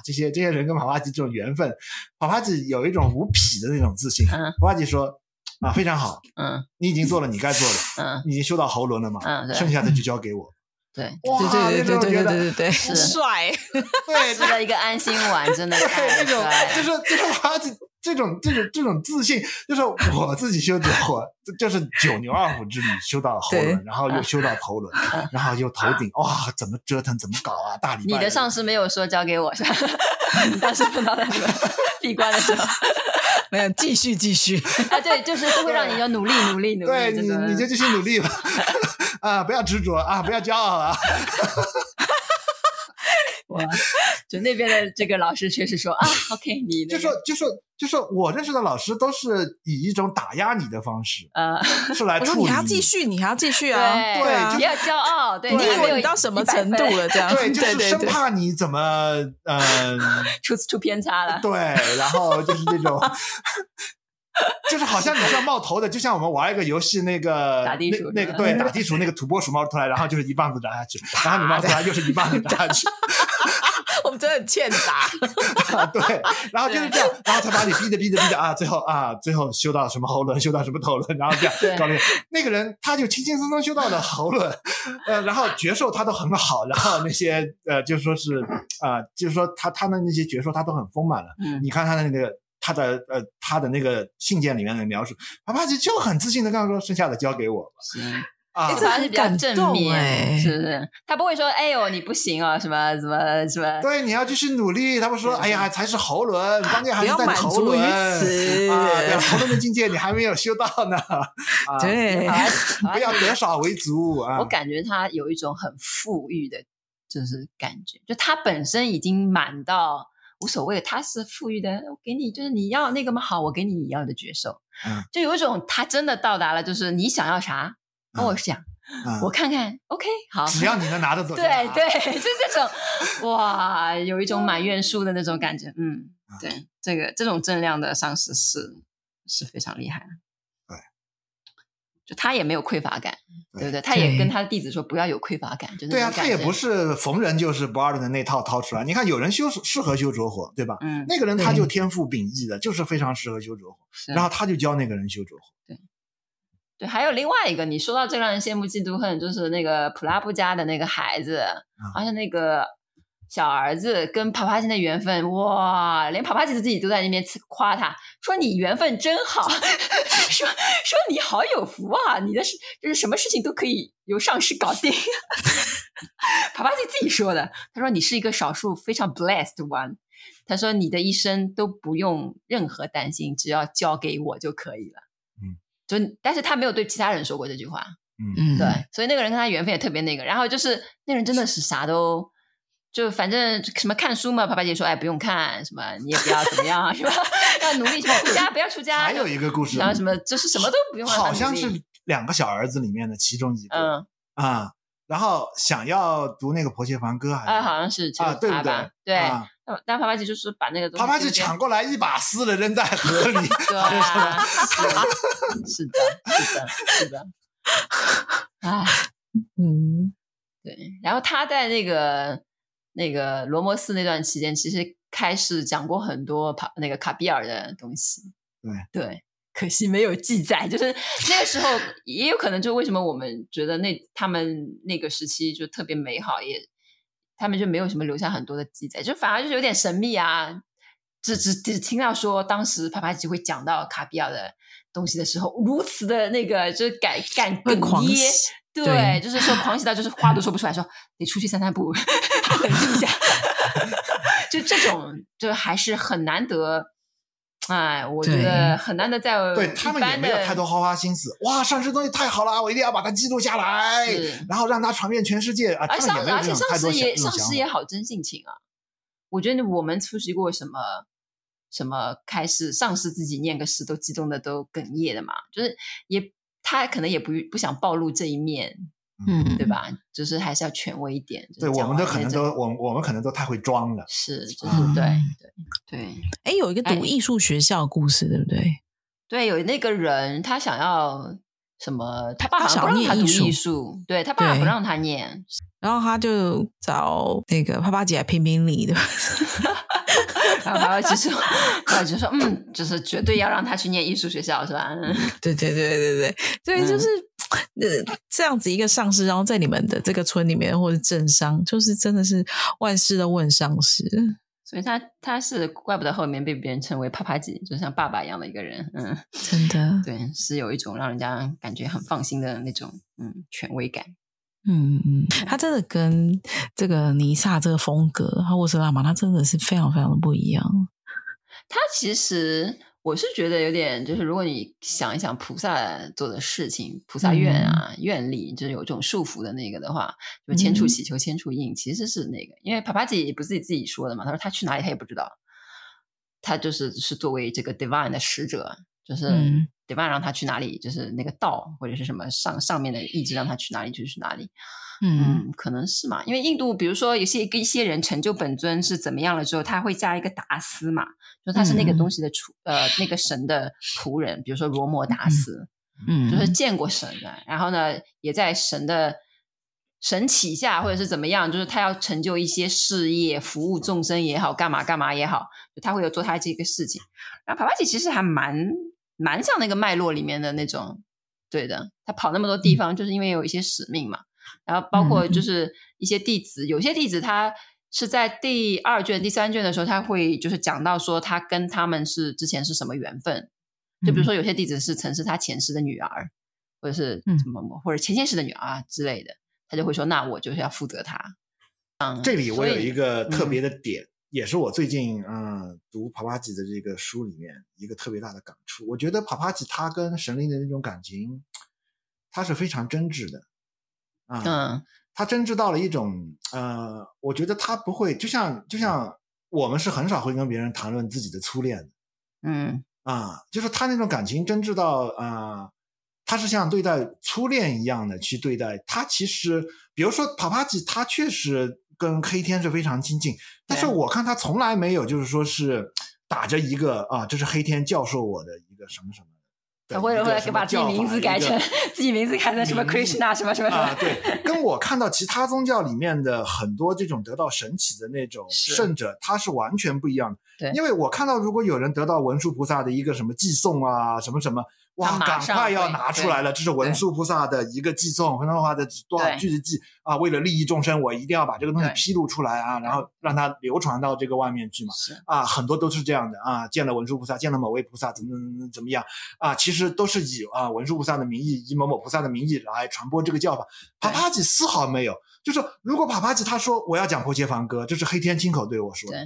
这些这些人跟帕帕吉这种缘分，帕帕吉有一种无匹的那种自信。嗯，帕帕吉说啊，非常好，嗯，你已经做了你该做的，嗯，你已经修到喉轮了嘛，嗯，剩下的就交给我。对，哇，对对对对对对 *laughs* 对，是帅，对，吃了一个安心丸，真的太帅。这种就是就是帕帕吉这种这种这种自信，就是我自己修的火，就是九牛二虎之力修到喉轮，然后又修到头轮，然后又头顶，哇，怎么折腾怎么搞啊？大礼拜。你的上司没有说交给我是吧？*laughs* 你当时碰到那个 *laughs* 闭关的时候，没有继续继续 *laughs* 啊？对，就是都会让你要努力努力努力，对你你就继续努力吧。*laughs* 啊！不要执着啊！不要骄傲啊！*laughs* 哇，*laughs* 就那边的这个老师确实说啊，OK，你、那个、就说就说就说我认识的老师都是以一种打压你的方式，呃，是来处理你。你还要继续，你还要继续啊，对，对啊、就不要骄傲，对，你以为你到什么程度了？这样，对，就是生怕你怎么嗯、呃、*laughs* 出出偏差了，对，然后就是那种。*laughs* 就是好像你是要冒头的，就像我们玩一个游戏，那个打地鼠，那个对打地鼠那个土拨鼠冒出来，然后就是一棒子打下去，然后你冒出来又是一棒子打下去，我们真的很欠打、*laughs* 啊。对，然后就是这样，然后他把你逼着逼着逼着啊，最后啊，最后修到什么喉轮，修到什么头轮，然后这样搞定那个人，他就轻轻松松修到了喉轮，呃，然后绝兽他都很好，然后那些呃，就说是啊、呃，就是说他他的那些绝兽他都很丰满了。嗯，你看他的那个。他的呃，他的那个信件里面的描述，帕帕吉就很自信的跟他说，剩下的交给我。是啊，这还是比较正面，欸、是不是？他不会说，哎呦，你不行啊，什么什么什么？对，你要继续努力。他们说，哎呀，才是喉轮，关键还是在头轮。不要满足于此啊，对，喉轮的境界你还没有修到呢。*laughs* 啊、对，*laughs* 不要得少为足啊。我感觉他有一种很富裕的，就是感觉，就他本身已经满到。无所谓，他是富裕的，我给你，就是你要那个嘛？好，我给你你要的绝受，嗯，就有一种他真的到达了，就是你想要啥，跟我讲，嗯、我看看、嗯、，OK，好，只要你能拿得走，*laughs* 对对，就这种，哇，有一种满院书的那种感觉，嗯，对，这个这种正量的上司是是非常厉害的。就他也没有匮乏感，对，对不对？他也跟他的弟子说不要有匮乏感，就对啊，他也不是逢人就是不二的那套掏出来。你看，有人修适合修拙火，对吧？嗯，那个人他就天赋秉异的，就是非常适合修拙火，然后他就教那个人修拙火。对，对，还有另外一个，你说到最让人羡慕嫉妒恨，就是那个普拉布家的那个孩子，好、嗯、像那个。小儿子跟帕帕金的缘分，哇，连帕帕金自己都在那边夸他，说你缘分真好，*laughs* 说说你好有福啊，你的事就是什么事情都可以由上师搞定。帕帕金自己说的，他说你是一个少数非常 blessed one，他说你的一生都不用任何担心，只要交给我就可以了。嗯，就但是他没有对其他人说过这句话。嗯，对，所以那个人跟他缘分也特别那个，然后就是那人真的是啥都。就反正什么看书嘛，啪啪姐说，哎，不用看，什么你也不要怎么样，是吧？*laughs* 要努力什么出家，不要出家。还有一个故事，然后什么就是什么都不用。好像是两个小儿子里面的其中一个，嗯啊，然后想要读那个婆媳房歌，还是啊，好像是啊，对不对？对，但帕帕姐就是把那个东西，帕帕姐抢过来一把撕了扔在河里，*laughs* 对 *laughs* 啊，是的，是的，是的，啊，*laughs* 嗯，对，然后他在那个。那个罗摩寺那段期间，其实开始讲过很多帕那个卡比尔的东西。对对，可惜没有记载。就是 *laughs* 那个时候，也有可能就为什么我们觉得那他们那个时期就特别美好，也他们就没有什么留下很多的记载，就反而就是有点神秘啊。只只只听到说，当时帕帕吉会讲到卡比尔的东西的时候，如此的那个就是感感哽咽。对，对就是说狂喜到就是话都说不出来说，说 *laughs* 你出去散散步，冷静一下。*laughs* 就这种，就还是很难得。哎，我觉得很难得在。对他们也没有太多花花心思。哇，上师东西太好了，我一定要把它记录下来，然后让它传遍全世界啊！而上而且上师也上师也好真性情啊。我觉得我们出席过什么什么开始，上师自己念个诗都激动的都哽咽的嘛，就是也。他可能也不不想暴露这一面，嗯，对吧？就是还是要权威一点。对，我们都可能都，我我们可能都太会装了。是，就是对对对。哎，有一个读艺术学校的故事，对不对？对，有那个人，他想要什么？他爸爸不让他读艺术，对他爸爸不让他念，*laughs* 然后他就找那个帕帕姐来评评理，对吧？然后帕帕姐说，帕帕姐说，嗯，就是绝对要让他去念艺术学校，是吧？对对对对对，所以就是、嗯、这样子一个上司，然后在你们的这个村里面或者镇上，就是真的是万事都问上司，所以他他是怪不得后面被别人称为啪啪姐，就像爸爸一样的一个人，嗯，真的，对，是有一种让人家感觉很放心的那种，嗯，权威感。嗯嗯，他真的跟这个尼萨这个风格，他沃斯拉玛，他真的是非常非常的不一样。他其实我是觉得有点，就是如果你想一想菩萨做的事情，菩萨愿啊、嗯、愿力，就是有这种束缚的那个的话，就千处祈求千处应，其实是那个，因为帕帕吉不是自己自己说的嘛，他说他去哪里他也不知道，他就是是作为这个 divine 的使者，就是 divine 让他去哪里，就是那个道或者是什么上上面的意志让他去哪里就去哪里。嗯，可能是嘛，因为印度，比如说有些一些人成就本尊是怎么样了之后，他会加一个达斯嘛，就他是那个东西的主、嗯、呃那个神的仆人，比如说罗摩达斯，嗯，就是。见过神的，然后呢也在神的神旗下或者是怎么样，就是他要成就一些事业，服务众生也好，干嘛干嘛也好，就他会有做他这个事情。然后帕帕吉其实还蛮蛮像那个脉络里面的那种，对的，他跑那么多地方，就是因为有一些使命嘛。然后包括就是一些弟子，嗯、有些弟子他是在第二卷、第三卷的时候，他会就是讲到说他跟他们是之前是什么缘分，就比如说有些弟子是曾是他前世的女儿，或者是什么、嗯、或者前前世的女儿啊之类的，他就会说那我就是要负责他。嗯，这里我有一个特别的点，嗯、也是我最近嗯读帕帕吉的这个书里面一个特别大的感触。我觉得帕帕吉他跟神灵的那种感情，他是非常真挚的。啊，嗯，他真知道了一种，呃，我觉得他不会，就像就像我们是很少会跟别人谈论自己的初恋的，嗯，啊，就是他那种感情真知道，啊，他是像对待初恋一样的去对待他。其实，比如说帕帕吉，他确实跟黑天是非常亲近，但是我看他从来没有就是说是打着一个啊，这是黑天教授我的一个什么什么。他会不会把自己名字改成自己名字改成什么 Krishna 什么什么什么啊？对，*laughs* 跟我看到其他宗教里面的很多这种得到神启的那种圣者，他是完全不一样的。对，因为我看到如果有人得到文殊菩萨的一个什么寄送啊，什么什么。哇！赶快要拿出来了，这是文殊菩萨的一个寄送，文殊菩萨的多少句子记啊？为了利益众生，我一定要把这个东西披露出来啊，然后让它流传到这个外面去嘛。是啊，很多都是这样的啊。见了文殊菩萨，见了某位菩萨，怎么怎么怎么样啊？其实都是以啊文殊菩萨的名义，以某某菩萨的名义来传播这个教法。帕帕吉丝毫没有，就是如果帕帕吉他说我要讲婆伽梵歌，这是黑天亲口对我说的。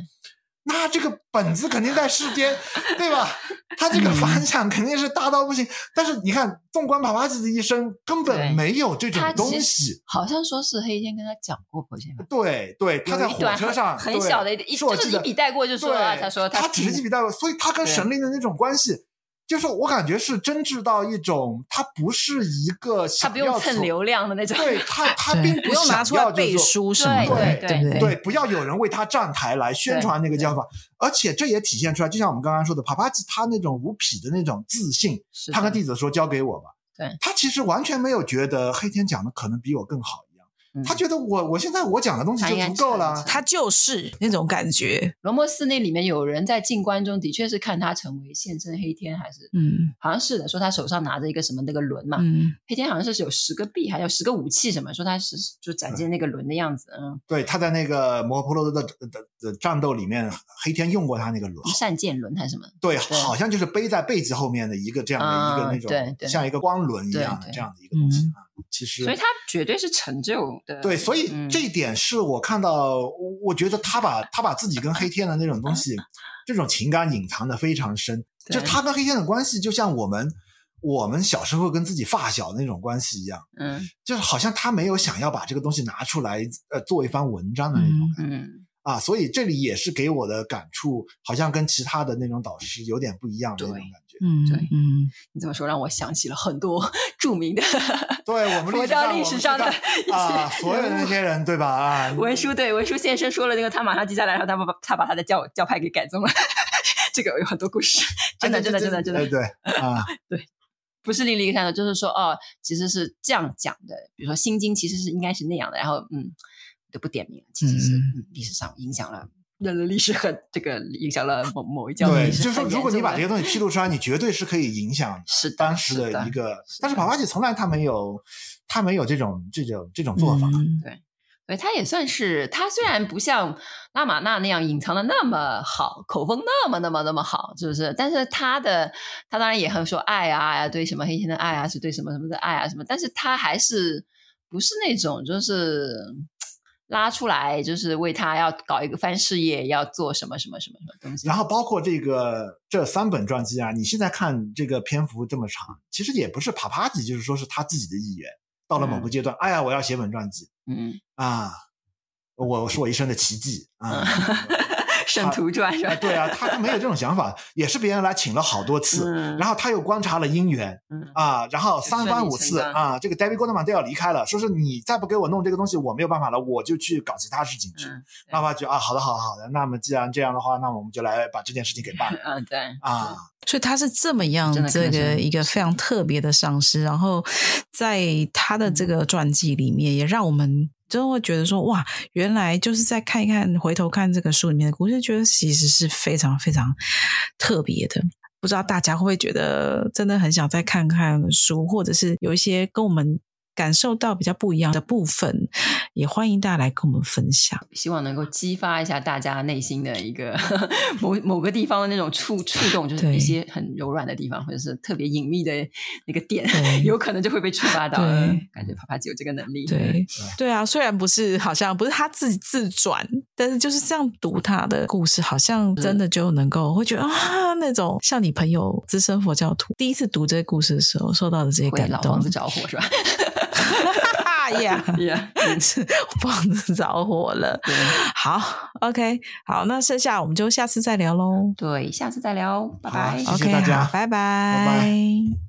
那这个本子肯定在世间，对吧？他这个反响肯定是大到不行。嗯、但是你看，纵观帕帕吉的一生，根本没有这种东西。好像说是黑天跟他讲过。对对，他在火车上很小的一一就是一笔带过就说了，他说他，他只是一笔带过，所以他跟神灵的那种关系。就是我感觉是真挚到一种，他不是一个想要他不用蹭流量的那种，*laughs* 对他他并不想要就是背书什么的，对对对，对，不要有人为他站台来宣传那个教法，而且这也体现出来，就像我们刚刚说的，帕帕吉他那种无匹的那种自信，他跟弟子说交给我吧，对，他其实完全没有觉得黑天讲的可能比我更好。他觉得我我现在我讲的东西就足够了，他就是那种感觉。罗摩寺那里面有人在静观中的确是看他成为现身黑天，还是嗯，好像是的，说他手上拿着一个什么那个轮嘛，嗯，黑天好像是有十个币，还有十个武器什么，说他是就展现那个轮的样子，嗯，对，他在那个摩诃婆罗多的的的战斗里面，黑天用过他那个轮，善剑轮还是什么？对，好像就是背在背脊后面的一个这样的一个那种，对，像一个光轮一样的这样的一个东西啊。其实，所以他绝对是成就的。对，所以这一点是我看到，嗯、我觉得他把他把自己跟黑天的那种东西，这种情感隐藏的非常深。就他跟黑天的关系，就像我们我们小时候跟自己发小的那种关系一样。嗯，就是好像他没有想要把这个东西拿出来，呃，做一番文章的那种感觉。嗯。嗯啊，所以这里也是给我的感触，好像跟其他的那种导师有点不一样的那种感觉。嗯，对，嗯，你这么说让我想起了很多 *laughs* 著名的，对我们佛教历史上的啊，所有的那些人，对吧？啊，*laughs* 文殊对文殊现身说了那个，他马上记下来，然后他把他把他的教教派给改宗了。*laughs* 这个有很多故事，真的，真的，真的，真的，对啊，对，不是另一个看的，就是说哦，其实是这样讲的。比如说《心经》，其实是应该是那样的。然后，嗯。就不点名了，其实是历史上影响了人类历史很这个影响了某某一教。对，就是说，如果你把这些东西披露出来，你绝对是可以影响 *laughs* 是当时的一个。但是帕帕吉从来他没有，他没有这种这种这种做法。对，所以他也算是他虽然不像拉玛纳那样隐藏的那么好，口风那么那么那么好，是不是？但是他的他当然也很说爱啊，对什么黑天的爱啊，是对什么什么的爱啊什么，但是他还是不是那种就是。拉出来，就是为他要搞一个番事业，要做什么什么什么什么东西。然后包括这个这三本传记啊，你现在看这个篇幅这么长，其实也不是帕帕吉，就是说是他自己的意愿。到了某个阶段，嗯、哎呀，我要写本传记，嗯啊，我是我一生的奇迹啊。*laughs* 嗯圣徒传是吧？对啊，*laughs* 他他没有这种想法，也是别人来请了好多次，嗯、然后他又观察了姻缘，嗯啊，然后三番五次啊，这个 David Goldman 都要离开了，说是你再不给我弄这个东西，我没有办法了，我就去搞其他事情去。爸爸就啊，好的，好的，好的，那么既然这样的话，那我们就来把这件事情给办了。*laughs* 嗯，对啊，所以他是这么样这个一个非常特别的上司，然后在他的这个传记里面，也让我们。就会觉得说哇，原来就是在看一看，回头看这个书里面的故事，觉得其实是非常非常特别的。不知道大家会不会觉得真的很想再看看书，或者是有一些跟我们。感受到比较不一样的部分，也欢迎大家来跟我们分享。希望能够激发一下大家内心的一个 *laughs* 某某个地方的那种触触动，就是一些很柔软的地方，或者是特别隐秘的那个点，*laughs* 有可能就会被触发到。感觉啪啪姐有这个能力。对对，对啊，虽然不是好像不是他自己自转，但是就是这样读他的故事，好像真的就能够会觉得啊，那种像你朋友资深佛教徒第一次读这个故事的时候受到的这些感动，老房子着火是吧？*laughs* 呀呀，*laughs* *laughs* 是房子着火了。好，OK，好，那剩下我们就下次再聊喽。对，下次再聊，拜拜。谢谢大家，拜拜，拜拜。